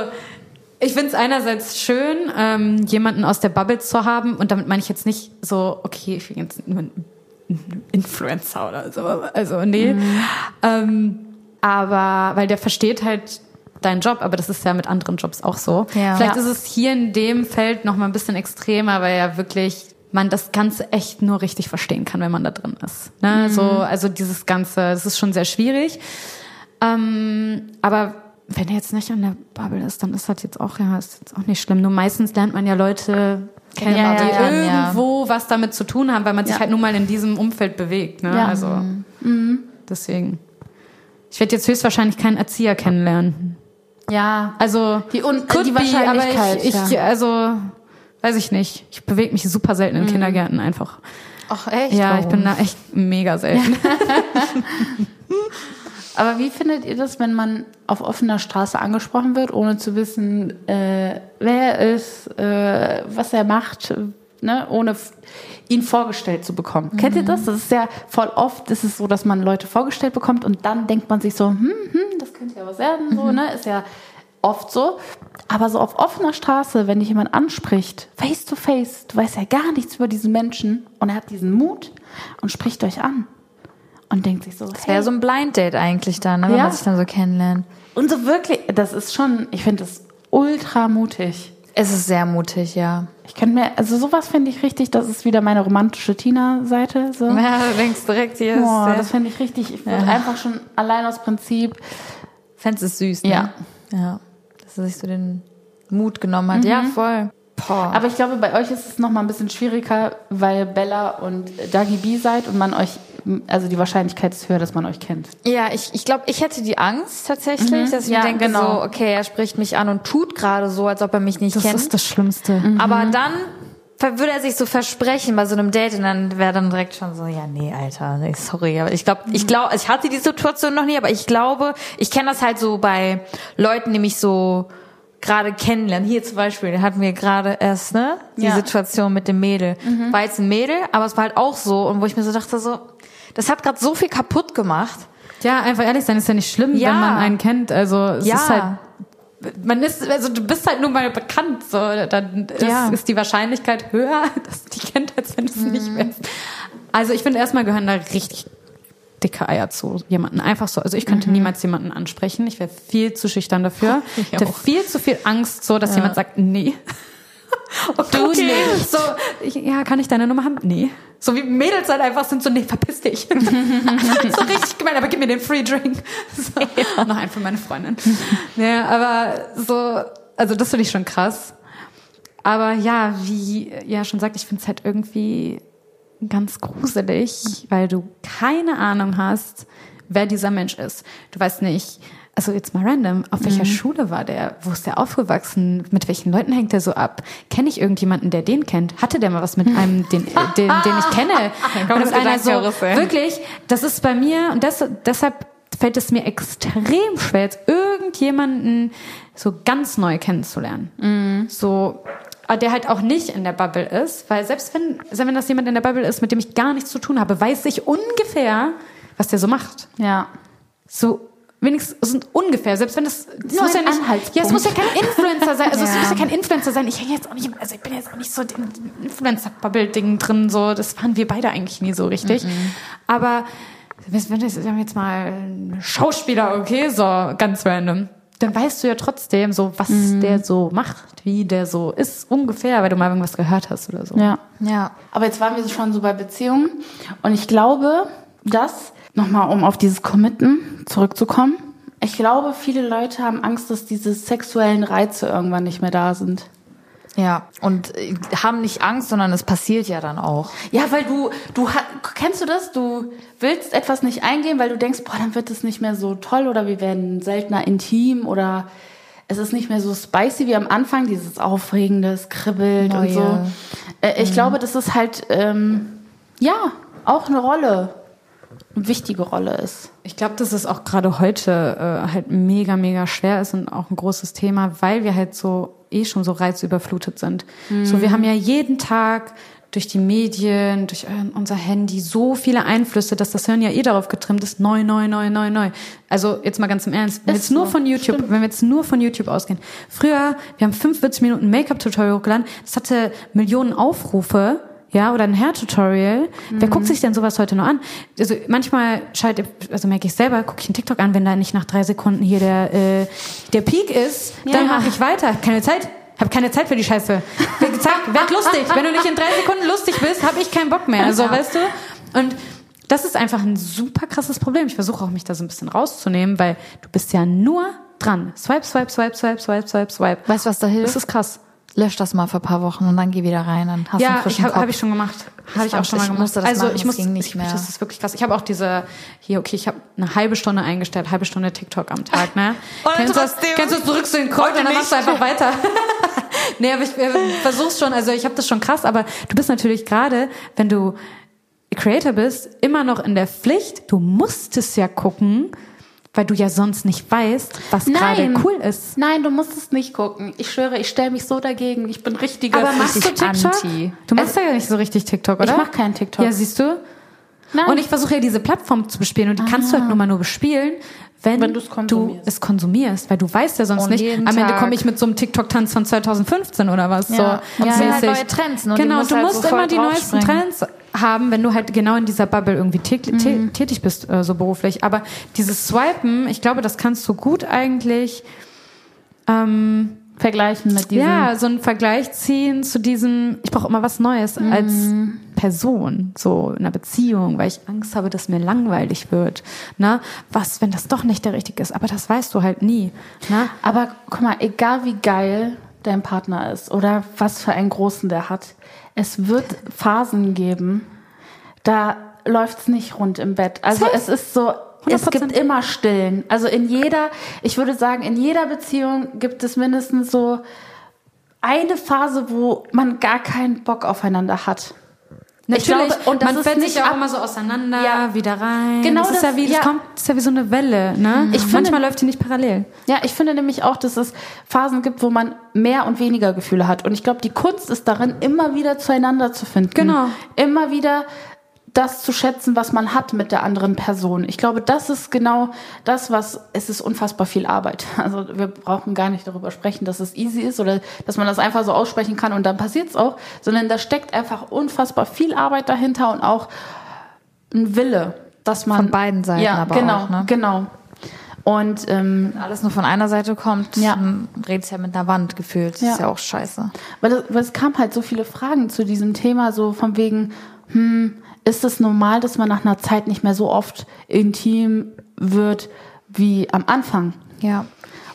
ich finde es einerseits schön, ähm, jemanden aus der Bubble zu haben und damit meine ich jetzt nicht so, okay, ich bin jetzt nur ein Influencer oder so. Also nee. Ähm, aber weil der versteht halt deinen Job, aber das ist ja mit anderen Jobs auch so. Ja. Vielleicht Ja. ist es hier in dem Feld noch mal ein bisschen extremer, weil ja wirklich man das Ganze echt nur richtig verstehen kann, wenn man da drin ist. Ne? So, also dieses Ganze, das ist schon sehr schwierig. Ähm, aber wenn er jetzt nicht an der Bubble ist, dann ist das jetzt auch, ja, ist jetzt auch nicht schlimm. Nur meistens lernt man ja Leute kennen, Ja, ja, die ja, ja. irgendwo was damit zu tun haben, weil man sich Ja. halt nun mal in diesem Umfeld bewegt. Ne? Ja. Also deswegen. Ich werde jetzt höchstwahrscheinlich keinen Erzieher kennenlernen. Ja. Also Die Un- could die be, Wahrscheinlichkeit, aber ich, ich ja. also weiß ich nicht. Ich bewege mich super selten in Kindergärten einfach. Ach echt? Ja, ich bin da echt mega selten. Aber wie findet ihr das, wenn man auf offener Straße angesprochen wird, ohne zu wissen, äh, wer er ist, äh, was er macht, äh, ne, ohne ihn vorgestellt zu bekommen? Kennt ihr das? Das ist ja voll oft, ist es so, dass man Leute vorgestellt bekommt und dann denkt man sich so, hm, hm, das könnte ja was werden, so, ne, ist ja oft so. Aber so auf offener Straße, wenn dich jemand anspricht, face to face, du weißt ja gar nichts über diesen Menschen und er hat diesen Mut und spricht euch an und denkt sich so, Das wäre so ein Blind Date eigentlich dann, ne, wenn Ja. man sich dann so kennenlernt. Und so wirklich, das ist schon, ich finde das ultra mutig. Es ist sehr mutig, ja. Ich könnte mir, also sowas finde ich richtig, das ist wieder meine romantische Tina-Seite. So. Ja, du denkst direkt hier Boah, ist das finde ich richtig. Ich würde einfach schon allein aus Prinzip. Fans ist süß, ne? Ja. Ja. Dass er sich so den Mut genommen hat. Ja, voll. Boah. Aber ich glaube, bei euch ist es noch mal ein bisschen schwieriger, weil Bella und Dagi B seid und man euch, also die Wahrscheinlichkeit ist höher, dass man euch kennt. Ja, ich, ich glaube, ich hätte die Angst tatsächlich, dass ich Ja, mir denke, genau. so, okay, er spricht mich an und tut gerade so, als ob er mich nicht Das kennt. ist das Schlimmste. Aber dann würde er sich so versprechen bei so einem Date und dann wäre dann direkt schon so, ja, nee, Alter, nee, sorry. Aber ich glaube, ich glaube, ich hatte die Situation noch nie, aber ich glaube, ich kenne das halt so bei Leuten, die mich so gerade kennenlernen. Hier zum Beispiel hatten wir gerade erst, ne, die Ja. Situation mit dem Mädel. War jetzt ein Mädel, aber es war halt auch so und wo ich mir so dachte, so, das hat gerade so viel kaputt gemacht. Ja, einfach ehrlich sein ist ja nicht schlimm, Ja. wenn man einen kennt. Also es Ja. ist halt man ist, also du bist halt nun mal bekannt, so dann ist, Ja. ist die Wahrscheinlichkeit höher, dass du die kennt, als wenn du es nicht wärst. Also ich finde erstmal gehören da richtig dicke Eier zu jemanden. Einfach so. Also ich könnte niemals jemanden ansprechen. Ich wäre viel zu schüchtern dafür. Ich hätte viel zu viel Angst, so dass jemand sagt, nee. Okay, okay. So, ich, ja, kann ich deine Nummer haben? Nee. So wie Mädels halt einfach sind so, nee, verpiss dich. so richtig gemein, aber gib mir den Free Drink. So, Noch einen für meine Freundin. ja, aber so, also das finde ich schon krass. Aber ja, wie ja schon sagt, ich finde es halt irgendwie ganz gruselig, weil du keine Ahnung hast, wer dieser Mensch ist. Du weißt nicht, also jetzt mal random, auf welcher Schule war der? Wo ist der aufgewachsen? Mit welchen Leuten hängt er so ab? Kenne ich irgendjemanden, der den kennt? Hatte der mal was mit einem, den, äh, den, den ich kenne? kommt Und einer so, wirklich, das ist bei mir, und das, deshalb fällt es mir extrem schwer, jetzt irgendjemanden so ganz neu kennenzulernen. So, äh, der halt auch nicht in der Bubble ist, weil selbst wenn, selbst wenn das jemand in der Bubble ist, mit dem ich gar nichts zu tun habe, weiß ich ungefähr, was der so macht. Ja. So, wenigstens sind ungefähr, selbst wenn das, das Nur muss ja nicht, ja, es muss ja kein Influencer sein, also es Ja. muss ja kein Influencer sein. Ich hänge jetzt auch nicht, also ich bin jetzt auch nicht so im Influencer-Bubble-Ding drin, so, das waren wir beide eigentlich nie so richtig. Aber, wenn das, wir haben jetzt mal Schauspieler, okay, so, ganz random. Dann weißt du ja trotzdem so, was der so macht, wie der so ist, ungefähr, weil du mal irgendwas gehört hast oder so. Ja. Ja. Aber jetzt waren wir schon so bei Beziehungen. Und ich glaube, dass, nochmal um auf dieses Committen zurückzukommen, ich glaube, viele Leute haben Angst, dass diese sexuellen Reize irgendwann nicht mehr da sind. Ja. Und äh, haben nicht Angst, sondern es passiert ja dann auch. Ja, weil du, du kennst du das? Du willst etwas nicht eingehen, weil du denkst, boah, dann wird es nicht mehr so toll oder wir werden seltener intim oder es ist nicht mehr so spicy wie am Anfang, dieses Aufregende, es kribbelt und Neue. so. Äh, ich glaube, das ist halt, ähm, ja, auch eine Rolle, eine wichtige Rolle ist. Ich glaube, dass es auch gerade heute äh, halt mega, mega schwer ist und auch ein großes Thema, weil wir halt so eh schon so reizüberflutet sind. So, wir haben ja jeden Tag durch die Medien, durch äh, unser Handy so viele Einflüsse, dass das Hirn ja eh darauf getrimmt ist, neu, neu, neu, neu, neu. Also jetzt mal ganz im Ernst, wenn wir jetzt nur so, von YouTube, wenn wir jetzt nur von YouTube ausgehen. Früher, wir haben 45 Minuten Make-up-Tutorial hochgeladen, das hatte Millionen Aufrufe. Ja, oder ein Hair-Tutorial. Wer guckt sich denn sowas heute noch an? Also manchmal schalte, also merke ich selber, gucke ich einen TikTok an, wenn da nicht nach drei Sekunden hier der, äh, der Peak ist, dann Ja. mache ich weiter. Keine Zeit. Hab keine Zeit für die Scheiße. Gezeigt, werd lustig. Wenn du nicht in drei Sekunden lustig bist, habe ich keinen Bock mehr. Also, weißt du? Und das ist einfach ein super krasses Problem. Ich versuche auch, mich da so ein bisschen rauszunehmen, weil du bist ja nur dran. Swipe, swipe, swipe, swipe, swipe, swipe, swipe. Weißt du, was da hilft? Das ist krass. Lösch das mal für ein paar Wochen und dann geh wieder rein. Dann hast du einen Ja, ich hab ich schon gemacht. Habe ich auch schon mal ich gemacht. das also machen, ich das muss, ging nicht ich, mehr. Das ist wirklich krass. Ich habe auch diese hier, okay, ich habe eine halbe Stunde eingestellt, halbe Stunde TikTok am Tag, ne? Und kennst du das? Kennst du das drückst du den Code und dann machst du einfach weiter. nee, aber ich äh, versuch's schon. Also ich habe das schon krass, aber du bist natürlich gerade, wenn du Creator bist, immer noch in der Pflicht. Du musst es ja gucken, weil du ja sonst nicht weißt, was gerade cool ist. Nein, du musst es nicht gucken. Ich schwöre, ich stelle mich so dagegen. Ich bin richtiger. Aber machst du richtig TikTok? anti. Du machst ja nicht so richtig TikTok, oder? Ich mach keinen TikTok. Ja, siehst du? Nein. Und ich versuche ja diese Plattform zu bespielen und die kannst du halt nur mal nur bespielen, wenn, Wenn du es konsumierst, weil du weißt ja sonst Und nicht. Am Ende komme ich mit so einem TikTok-Tanz von 2015 oder was. Ja. So, Und es sind halt neue Trends, ne? Genau, du halt musst sofort immer die neuesten. Trends haben, wenn du halt genau in dieser Bubble irgendwie tä- Mhm. tä- tätig bist, äh, so beruflich. Aber dieses Swipen, ich glaube, das kannst du gut eigentlich ähm, vergleichen mit diesem. ja, so einen Vergleich ziehen zu diesem, ich brauche immer was Neues als Person, so in einer Beziehung, weil ich Angst habe, dass mir langweilig wird. Ne? Was, wenn das doch nicht der richtige ist? Aber das weißt du halt nie. Ne? Aber guck mal, egal wie geil dein Partner ist oder was für einen großen der hat, es wird Phasen geben, da läuft's nicht rund im Bett. Also es ist so, es 100%. gibt immer Stillen. Also in jeder, ich würde sagen, in jeder Beziehung gibt es mindestens so eine Phase, wo man gar keinen Bock aufeinander hat. Natürlich, glaube, und das man ist fällt nicht sich auch ab- immer so auseinander, Ja. wieder rein. Genau das ist das- ja wie, das ja. kommt, das ist ja wie so eine Welle. Ne? Ich finde- Manchmal läuft die nicht parallel. Ja, ich finde nämlich auch, dass es Phasen gibt, wo man mehr und weniger Gefühle hat. Und ich glaube, die Kunst ist darin, immer wieder zueinander zu finden. Genau. Immer wieder das zu schätzen, was man hat mit der anderen Person. Ich glaube, das ist genau das, was, es ist unfassbar viel Arbeit. Also wir brauchen gar nicht darüber sprechen, dass es easy ist oder dass man das einfach so aussprechen kann und dann passiert es auch, sondern da steckt einfach unfassbar viel Arbeit dahinter und auch ein Wille, dass man... Von beiden Seiten ja, aber genau, auch, ne? genau. Und ähm, alles nur von einer Seite kommt, Ja. redest ja mit einer Wand gefühlt. Das Ja. ist ja auch scheiße. Weil es, weil es kam halt so viele Fragen zu diesem Thema, so von wegen, hm, ist es normal, dass man nach einer Zeit nicht mehr so oft intim wird wie am Anfang? Ja.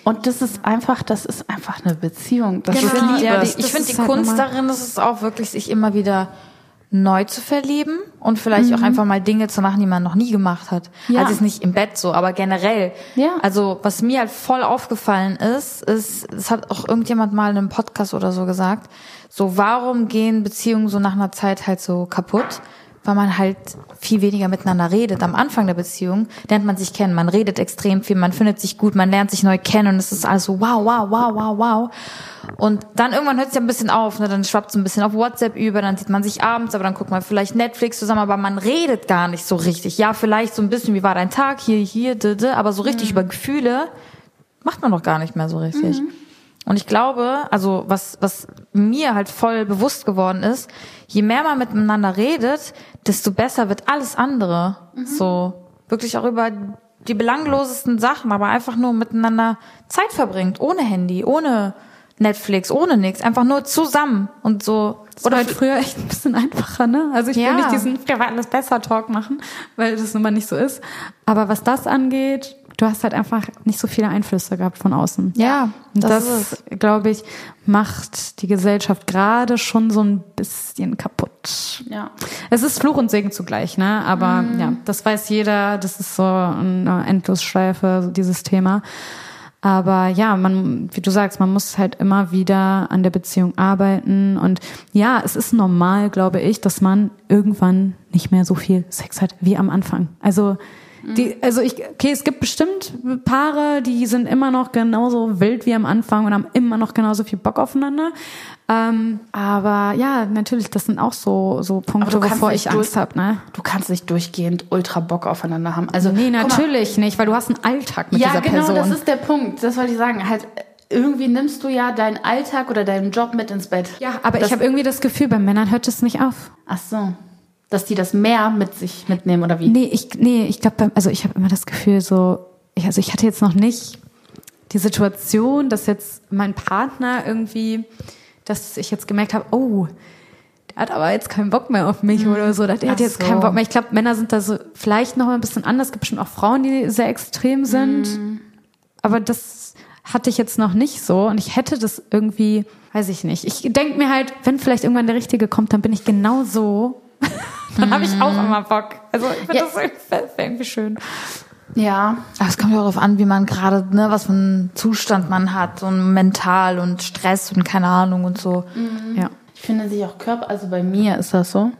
Und das ist einfach, das ist einfach eine Beziehung. Das Ich ist finde Liebe. ja, die, Das ich find ist die halt Kunst normal. darin, ist es auch wirklich, sich immer wieder neu zu verlieben und vielleicht auch einfach mal Dinge zu machen, die man noch nie gemacht hat. Mhm. Ja. Also jetzt nicht im Bett so, aber generell. Ja. Also was mir halt voll aufgefallen ist, ist, es hat auch irgendjemand mal in einem Podcast oder so gesagt, so warum gehen Beziehungen so nach einer Zeit halt so kaputt? Weil man halt viel weniger miteinander redet. Am Anfang der Beziehung lernt man sich kennen, man redet extrem viel, man findet sich gut, man lernt sich neu kennen und es ist alles so wow, wow, wow, wow, wow. Und dann irgendwann hört es ja ein bisschen auf, ne? dann schwappt es ein bisschen auf WhatsApp über, dann sieht man sich abends, aber dann guckt man vielleicht Netflix zusammen, aber man redet gar nicht so richtig. Ja, vielleicht so ein bisschen, wie war dein Tag, hier, hier, d, d, aber so richtig über Gefühle macht man doch gar nicht mehr so richtig. Und ich glaube, also was, was mir halt voll bewusst geworden ist, je mehr man miteinander redet, desto besser wird alles andere. So wirklich auch über die belanglosesten Sachen, aber einfach nur miteinander Zeit verbringt, ohne Handy, ohne Netflix, ohne nichts, einfach nur zusammen und so. Oder halt früher echt ein bisschen einfacher, ne? Also ich Ja. will nicht diesen früher war alles besser Talk machen, weil das nun mal nicht so ist. Aber was das angeht, du hast halt einfach nicht so viele Einflüsse gehabt von außen. Ja, Und das das, glaube ich, macht die Gesellschaft gerade schon so ein bisschen kaputt. Ja. Es ist Fluch und Segen zugleich, ne? Aber ja, das weiß jeder. Das ist so eine Endlosschleife, so dieses Thema. Aber ja, man, wie du sagst, man muss halt immer wieder an der Beziehung arbeiten. Und ja, es ist normal, glaube ich, dass man irgendwann nicht mehr so viel Sex hat wie am Anfang. Also, die, also ich, okay, es gibt bestimmt Paare, die sind immer noch genauso wild wie am Anfang und haben immer noch genauso viel Bock aufeinander. Ähm, aber ja, natürlich, das sind auch so, so Punkte, wovor ich Angst habe, ne? Du kannst nicht durchgehend ultra Bock aufeinander haben. Also Nee, guck mal, natürlich nicht, weil du hast einen Alltag mit ja, dieser genau, Person. das ist der Punkt. Das wollte ich sagen. Halt, irgendwie nimmst du ja deinen Alltag oder deinen Job mit ins Bett. ja, aber das, ich habe irgendwie das Gefühl, bei Männern hört es nicht auf. Ach so. Dass die das mehr mit sich mitnehmen oder wie? Nee, ich, nee, ich glaube, also ich habe immer das Gefühl, so, ich, also ich hatte jetzt noch nicht die Situation, dass jetzt mein Partner irgendwie, dass ich jetzt gemerkt habe, oh, der hat aber jetzt keinen Bock mehr auf mich oder so, der hat jetzt so. keinen Bock mehr. Ich glaube, Männer sind da so vielleicht noch mal ein bisschen anders. Es gibt bestimmt auch Frauen, die sehr extrem sind. Aber das hatte ich jetzt noch nicht so und ich hätte das irgendwie, weiß ich nicht. Ich denke mir halt, wenn vielleicht irgendwann der Richtige kommt, dann bin ich genau so. dann habe ich auch immer Bock. Also ich finde Ja. das irgendwie- irgendwie schön. Ja. Aber es kommt ja auch darauf an, wie man gerade, ne, was für einen Zustand man hat und mental und Stress und keine Ahnung und so. Ja. Ich finde sich auch Körper, also bei mir ist das so.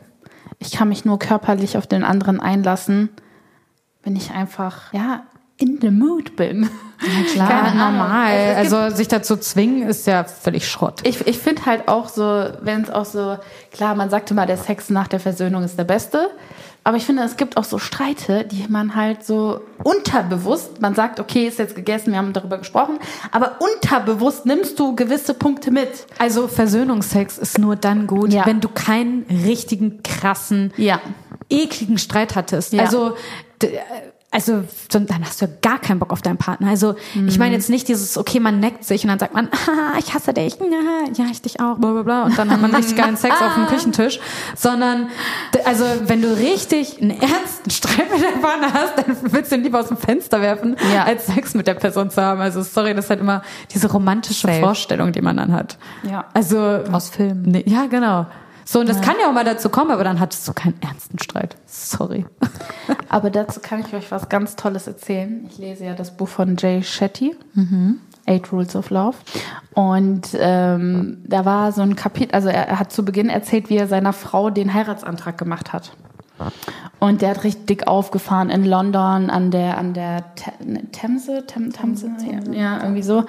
Ich kann mich nur körperlich auf den anderen einlassen, wenn ich einfach, ja, in the mood bin. Ja, Klar, normal. Also sich dazu zwingen ist ja völlig Schrott. Ich, ich finde halt auch so, wenn es auch so, klar, man sagt immer, der Sex nach der Versöhnung ist der beste. Aber ich finde, es gibt auch so Streite, die man halt so unterbewusst, man sagt, okay, ist jetzt gegessen, wir haben darüber gesprochen, aber unterbewusst nimmst du gewisse Punkte mit. Also Versöhnungsex ist nur dann gut, Ja. wenn du keinen richtigen krassen Ja. ekligen Streit hattest. Ja. Also, also so- dann hast du ja gar keinen Bock auf deinen Partner. Also ich meine jetzt nicht dieses, okay, man neckt sich und dann sagt man, ah, ich hasse dich, ja, ich dich auch, bla bla bla. Und dann hat man richtig geilen Sex auf dem Küchentisch. Sondern, also wenn du richtig einen ernsten Streit mit deinem Partner hast, dann willst du ihn lieber aus dem Fenster werfen, Ja. als Sex mit der Person zu haben. Also sorry, das ist halt immer diese romantische Safe. Vorstellung, die man dann hat. Ja. Also Aus Filmen. Nee, ja, genau. So, und das kann ja auch mal dazu kommen, aber dann hattest du keinen ernsten Streit. Sorry. Aber dazu kann ich euch was ganz Tolles erzählen. Ich lese ja das Buch von Jay Shetty, Eight Rules of Love. Und ähm, da war so ein Kapitel, also er, er hat zu Beginn erzählt, wie er seiner Frau den Heiratsantrag gemacht hat. Und der hat richtig dick aufgefahren in London an der an der The- Themse, Them, Themse, ja, ja, irgendwie so.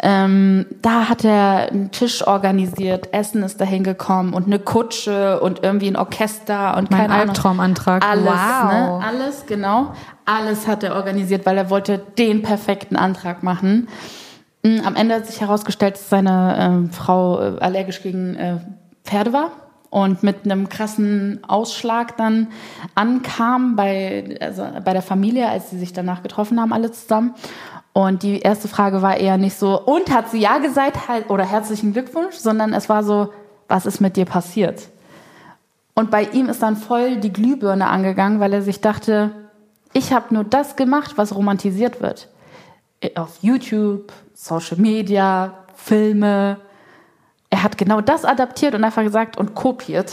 Ähm, da hat er einen Tisch organisiert, Essen ist dahin gekommen und eine Kutsche und irgendwie ein Orchester und Mein keine Ahnung. Albtraumantrag. Alles, Wow. ne? Alles, genau. Alles hat er organisiert, weil er wollte den perfekten Antrag machen. Mm, Am Ende hat sich herausgestellt, dass seine ähm, Frau äh, allergisch gegen äh, Pferde war und mit einem krassen Ausschlag dann ankam bei, also bei der Familie, als sie sich danach getroffen haben, alle zusammen. Und die erste Frage war eher nicht so, und hat sie ja gesagt halt, oder herzlichen Glückwunsch, sondern es war so, was ist mit dir passiert? Und bei ihm ist dann voll die Glühbirne angegangen, weil er sich dachte, ich habe nur das gemacht, was romantisiert wird. Auf YouTube, Social Media, Filme. Er hat genau das adaptiert und einfach gesagt und kopiert.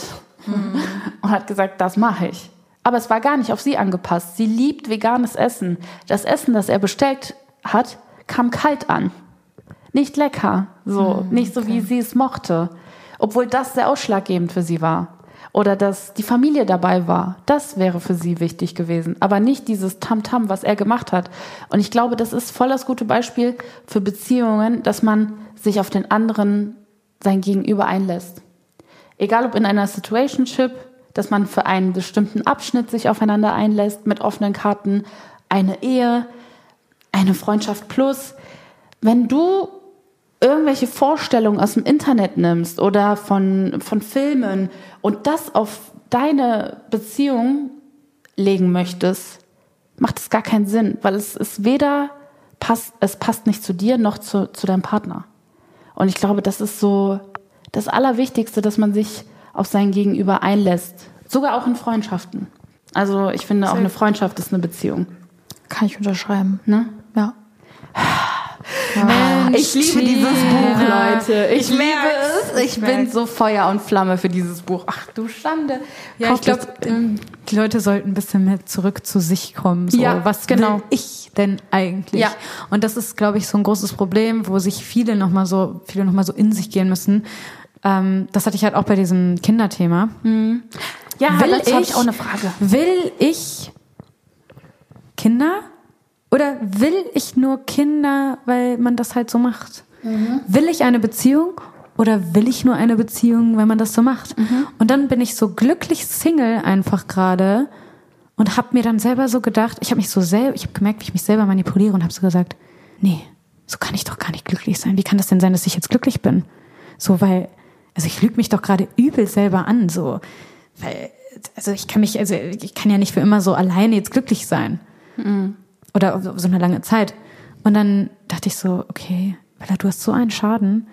und hat gesagt, das mache ich. Aber es war gar nicht auf sie angepasst. Sie liebt veganes Essen. Das Essen, das er bestellt hat, kam kalt an. Nicht lecker, so, nicht so wie sie es mochte. Obwohl das sehr ausschlaggebend für sie war. Oder dass die Familie dabei war. Das wäre für sie wichtig gewesen. Aber nicht dieses Tamtam, was er gemacht hat. Und ich glaube, das ist voll das gute Beispiel für Beziehungen, dass man sich auf den anderen, sein Gegenüber einlässt. Egal ob in einer Situationship, dass man für einen bestimmten Abschnitt sich aufeinander einlässt mit offenen Karten, eine Ehe, eine Freundschaft plus. Wenn du irgendwelche Vorstellungen aus dem Internet nimmst oder von, von Filmen und das auf deine Beziehung legen möchtest, macht es gar keinen Sinn, weil es ist weder passt, es passt nicht zu dir noch zu, zu deinem Partner. Und ich glaube, das ist so das Allerwichtigste, dass man sich auf sein Gegenüber einlässt. Sogar auch in Freundschaften. Also ich finde, auch eine Freundschaft ist eine Beziehung. Kann ich unterschreiben. Ne? Ja. ich liebe dieses Buch, Leute. Ich, liebe merk's, es. ich Ich bin so Feuer und Flamme für dieses Buch. Ach du Schande. Ja, Kauft ich glaube, es. die Leute sollten ein bisschen mehr zurück zu sich kommen. So, Ja, was genau. will ich denn eigentlich? Ja. Und das ist, glaube ich, so ein großes Problem, wo sich viele noch mal so, viele noch mal so in sich gehen müssen. Ähm, das hatte ich halt auch bei diesem Kinderthema. ja, will dazu habe ich ich- auch eine Frage. Will ich Kinder oder will ich nur Kinder, weil man das halt so macht? Will ich eine Beziehung oder will ich nur eine Beziehung, weil man das so macht? Und dann bin ich so glücklich Single einfach gerade und habe mir dann selber so gedacht, ich habe mich so selber, ich habe gemerkt, wie ich mich selber manipuliere und habe so gesagt, nee, so kann ich doch gar nicht glücklich sein. Wie kann das denn sein, dass ich jetzt glücklich bin? So, weil, also ich lüge mich doch gerade übel selber an, so, weil, also ich kann mich, also ich kann ja nicht für immer so alleine jetzt glücklich sein. Oder so eine lange Zeit. Und dann dachte ich so, okay, Bella, du hast so einen Schaden.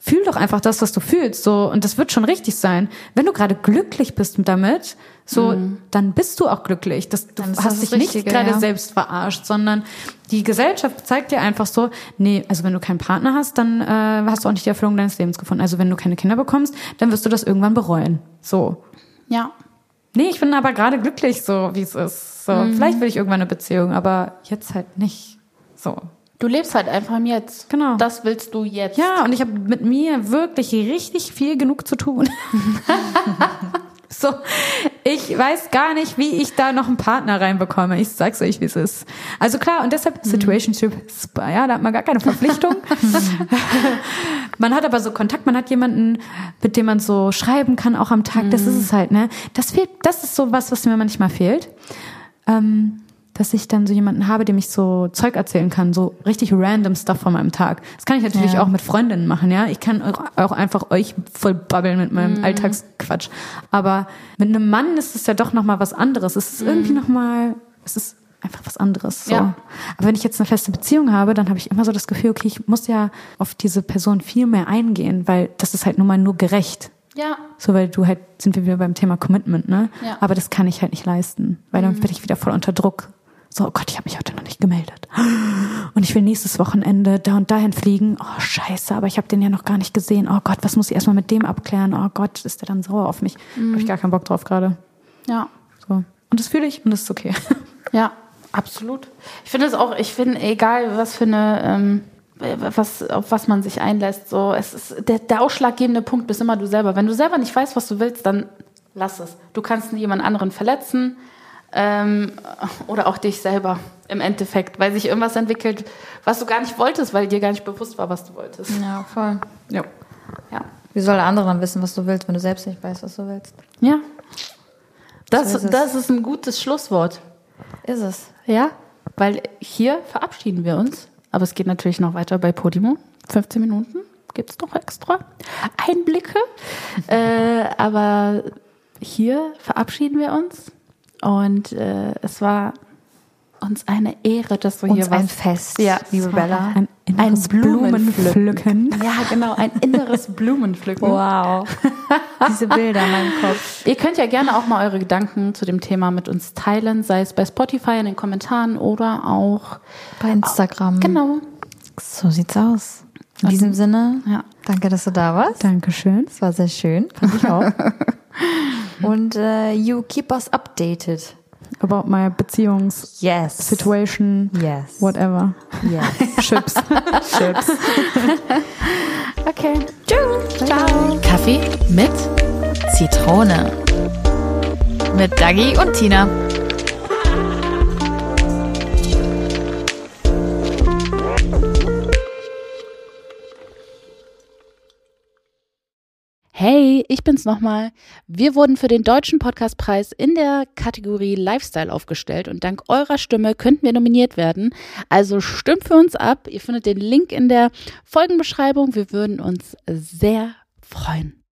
Fühl doch einfach das, was du fühlst, so und das wird schon richtig sein. Wenn du gerade glücklich bist damit, so dann bist du auch glücklich. Das, du ist hast das dich das nicht Richtige, gerade ja. selbst verarscht, sondern die Gesellschaft zeigt dir einfach so, nee, also wenn du keinen Partner hast, dann äh, hast du auch nicht die Erfüllung deines Lebens gefunden. Also wenn du keine Kinder bekommst, dann wirst du das irgendwann bereuen. So. Ja. Nee, ich bin aber gerade glücklich, so wie es ist. So, vielleicht will ich irgendwann eine Beziehung, aber jetzt halt nicht. So. Du lebst halt einfach im Jetzt. Genau. Das willst du jetzt. Ja, und ich habe mit mir wirklich richtig viel genug zu tun. so, ich weiß gar nicht, wie ich da noch einen Partner reinbekomme. Ich sag's euch, wie es ist. Also klar, und deshalb Situationship, ja, da hat man gar keine Verpflichtung. man hat aber so Kontakt, man hat jemanden, mit dem man so schreiben kann, auch am Tag. Das ist es halt, ne? Das fehlt, das ist so was, was mir manchmal fehlt. Ähm, dass ich dann so jemanden habe, dem ich so Zeug erzählen kann, so richtig random Stuff von meinem Tag. Das kann ich natürlich Ja. auch mit Freundinnen machen, ja. Ich kann auch- auch einfach euch voll babbeln mit meinem Alltagsquatsch. Aber mit einem Mann ist es ja doch noch mal was anderes. Es ist irgendwie noch mal, es ist einfach was anderes. So. Ja. Aber wenn ich jetzt eine feste Beziehung habe, dann habe ich immer so das Gefühl, okay, ich muss ja auf diese Person viel mehr eingehen, weil das ist halt nun mal nur gerecht. Ja. So, weil du halt, sind wir wieder beim Thema Commitment, ne? Ja. Mhm. Aber das kann ich halt nicht leisten, weil dann werde ich wieder voll unter Druck. So, oh Gott, ich habe mich heute noch nicht gemeldet. Und ich will nächstes Wochenende da und dahin fliegen. Oh, scheiße, aber ich habe den ja noch gar nicht gesehen. Oh Gott, was muss ich erstmal mit dem abklären? Oh Gott, ist der dann sauer auf mich? Mhm. Habe ich gar keinen Bock drauf gerade. Ja. So. Und das fühle ich und das ist okay. Ja, absolut. Ich finde es auch, ich finde, egal was für eine, ähm, was, auf was man sich einlässt, so, es ist, der, der ausschlaggebende Punkt bist immer du selber. Wenn du selber nicht weißt, was du willst, dann lass es. Du kannst jemand anderen verletzen, ähm, oder auch dich selber im Endeffekt, weil sich irgendwas entwickelt, was du gar nicht wolltest, weil dir gar nicht bewusst war, was du wolltest. Ja, voll. Ja. Ja. Wie soll der andere dann wissen, was du willst, wenn du selbst nicht weißt, was du willst? Ja. Das, So ist das ist ein gutes Schlusswort. Ist es. Ja, weil hier verabschieden wir uns. Aber es geht natürlich noch weiter bei Podimo. 15 Minuten gibt es noch extra Einblicke. äh, aber hier verabschieden wir uns. Und äh, es war uns eine Ehre, dass du hier Uns ein warst. Fest, Ja, liebe Bella. Ein, inneres Blumenpflücken. Ja, genau, ein inneres Blumenpflücken. Wow. Diese Bilder in meinem Kopf. Ihr könnt ja gerne auch mal eure Gedanken zu dem Thema mit uns teilen, sei es bei Spotify in den Kommentaren oder auch Bei Instagram. genau. So sieht's aus. In diesem Sinne, Ja. danke, dass du da warst. Dankeschön. Es war sehr schön. Fand ich auch. Und äh, you keep us updated. About my Beziehungs Yes. Situation, Yes. whatever. Yes. Chips. Chips. Okay. Tschüss. Ciao. Kaffee mit Zitrone. Mit Dagi und Tina. Hey, ich bin's nochmal. Wir wurden für den Deutschen Podcastpreis in der Kategorie Lifestyle aufgestellt und dank eurer Stimme könnten wir nominiert werden. Also stimmt für uns ab. Ihr findet den Link in der Folgenbeschreibung. Wir würden uns sehr freuen.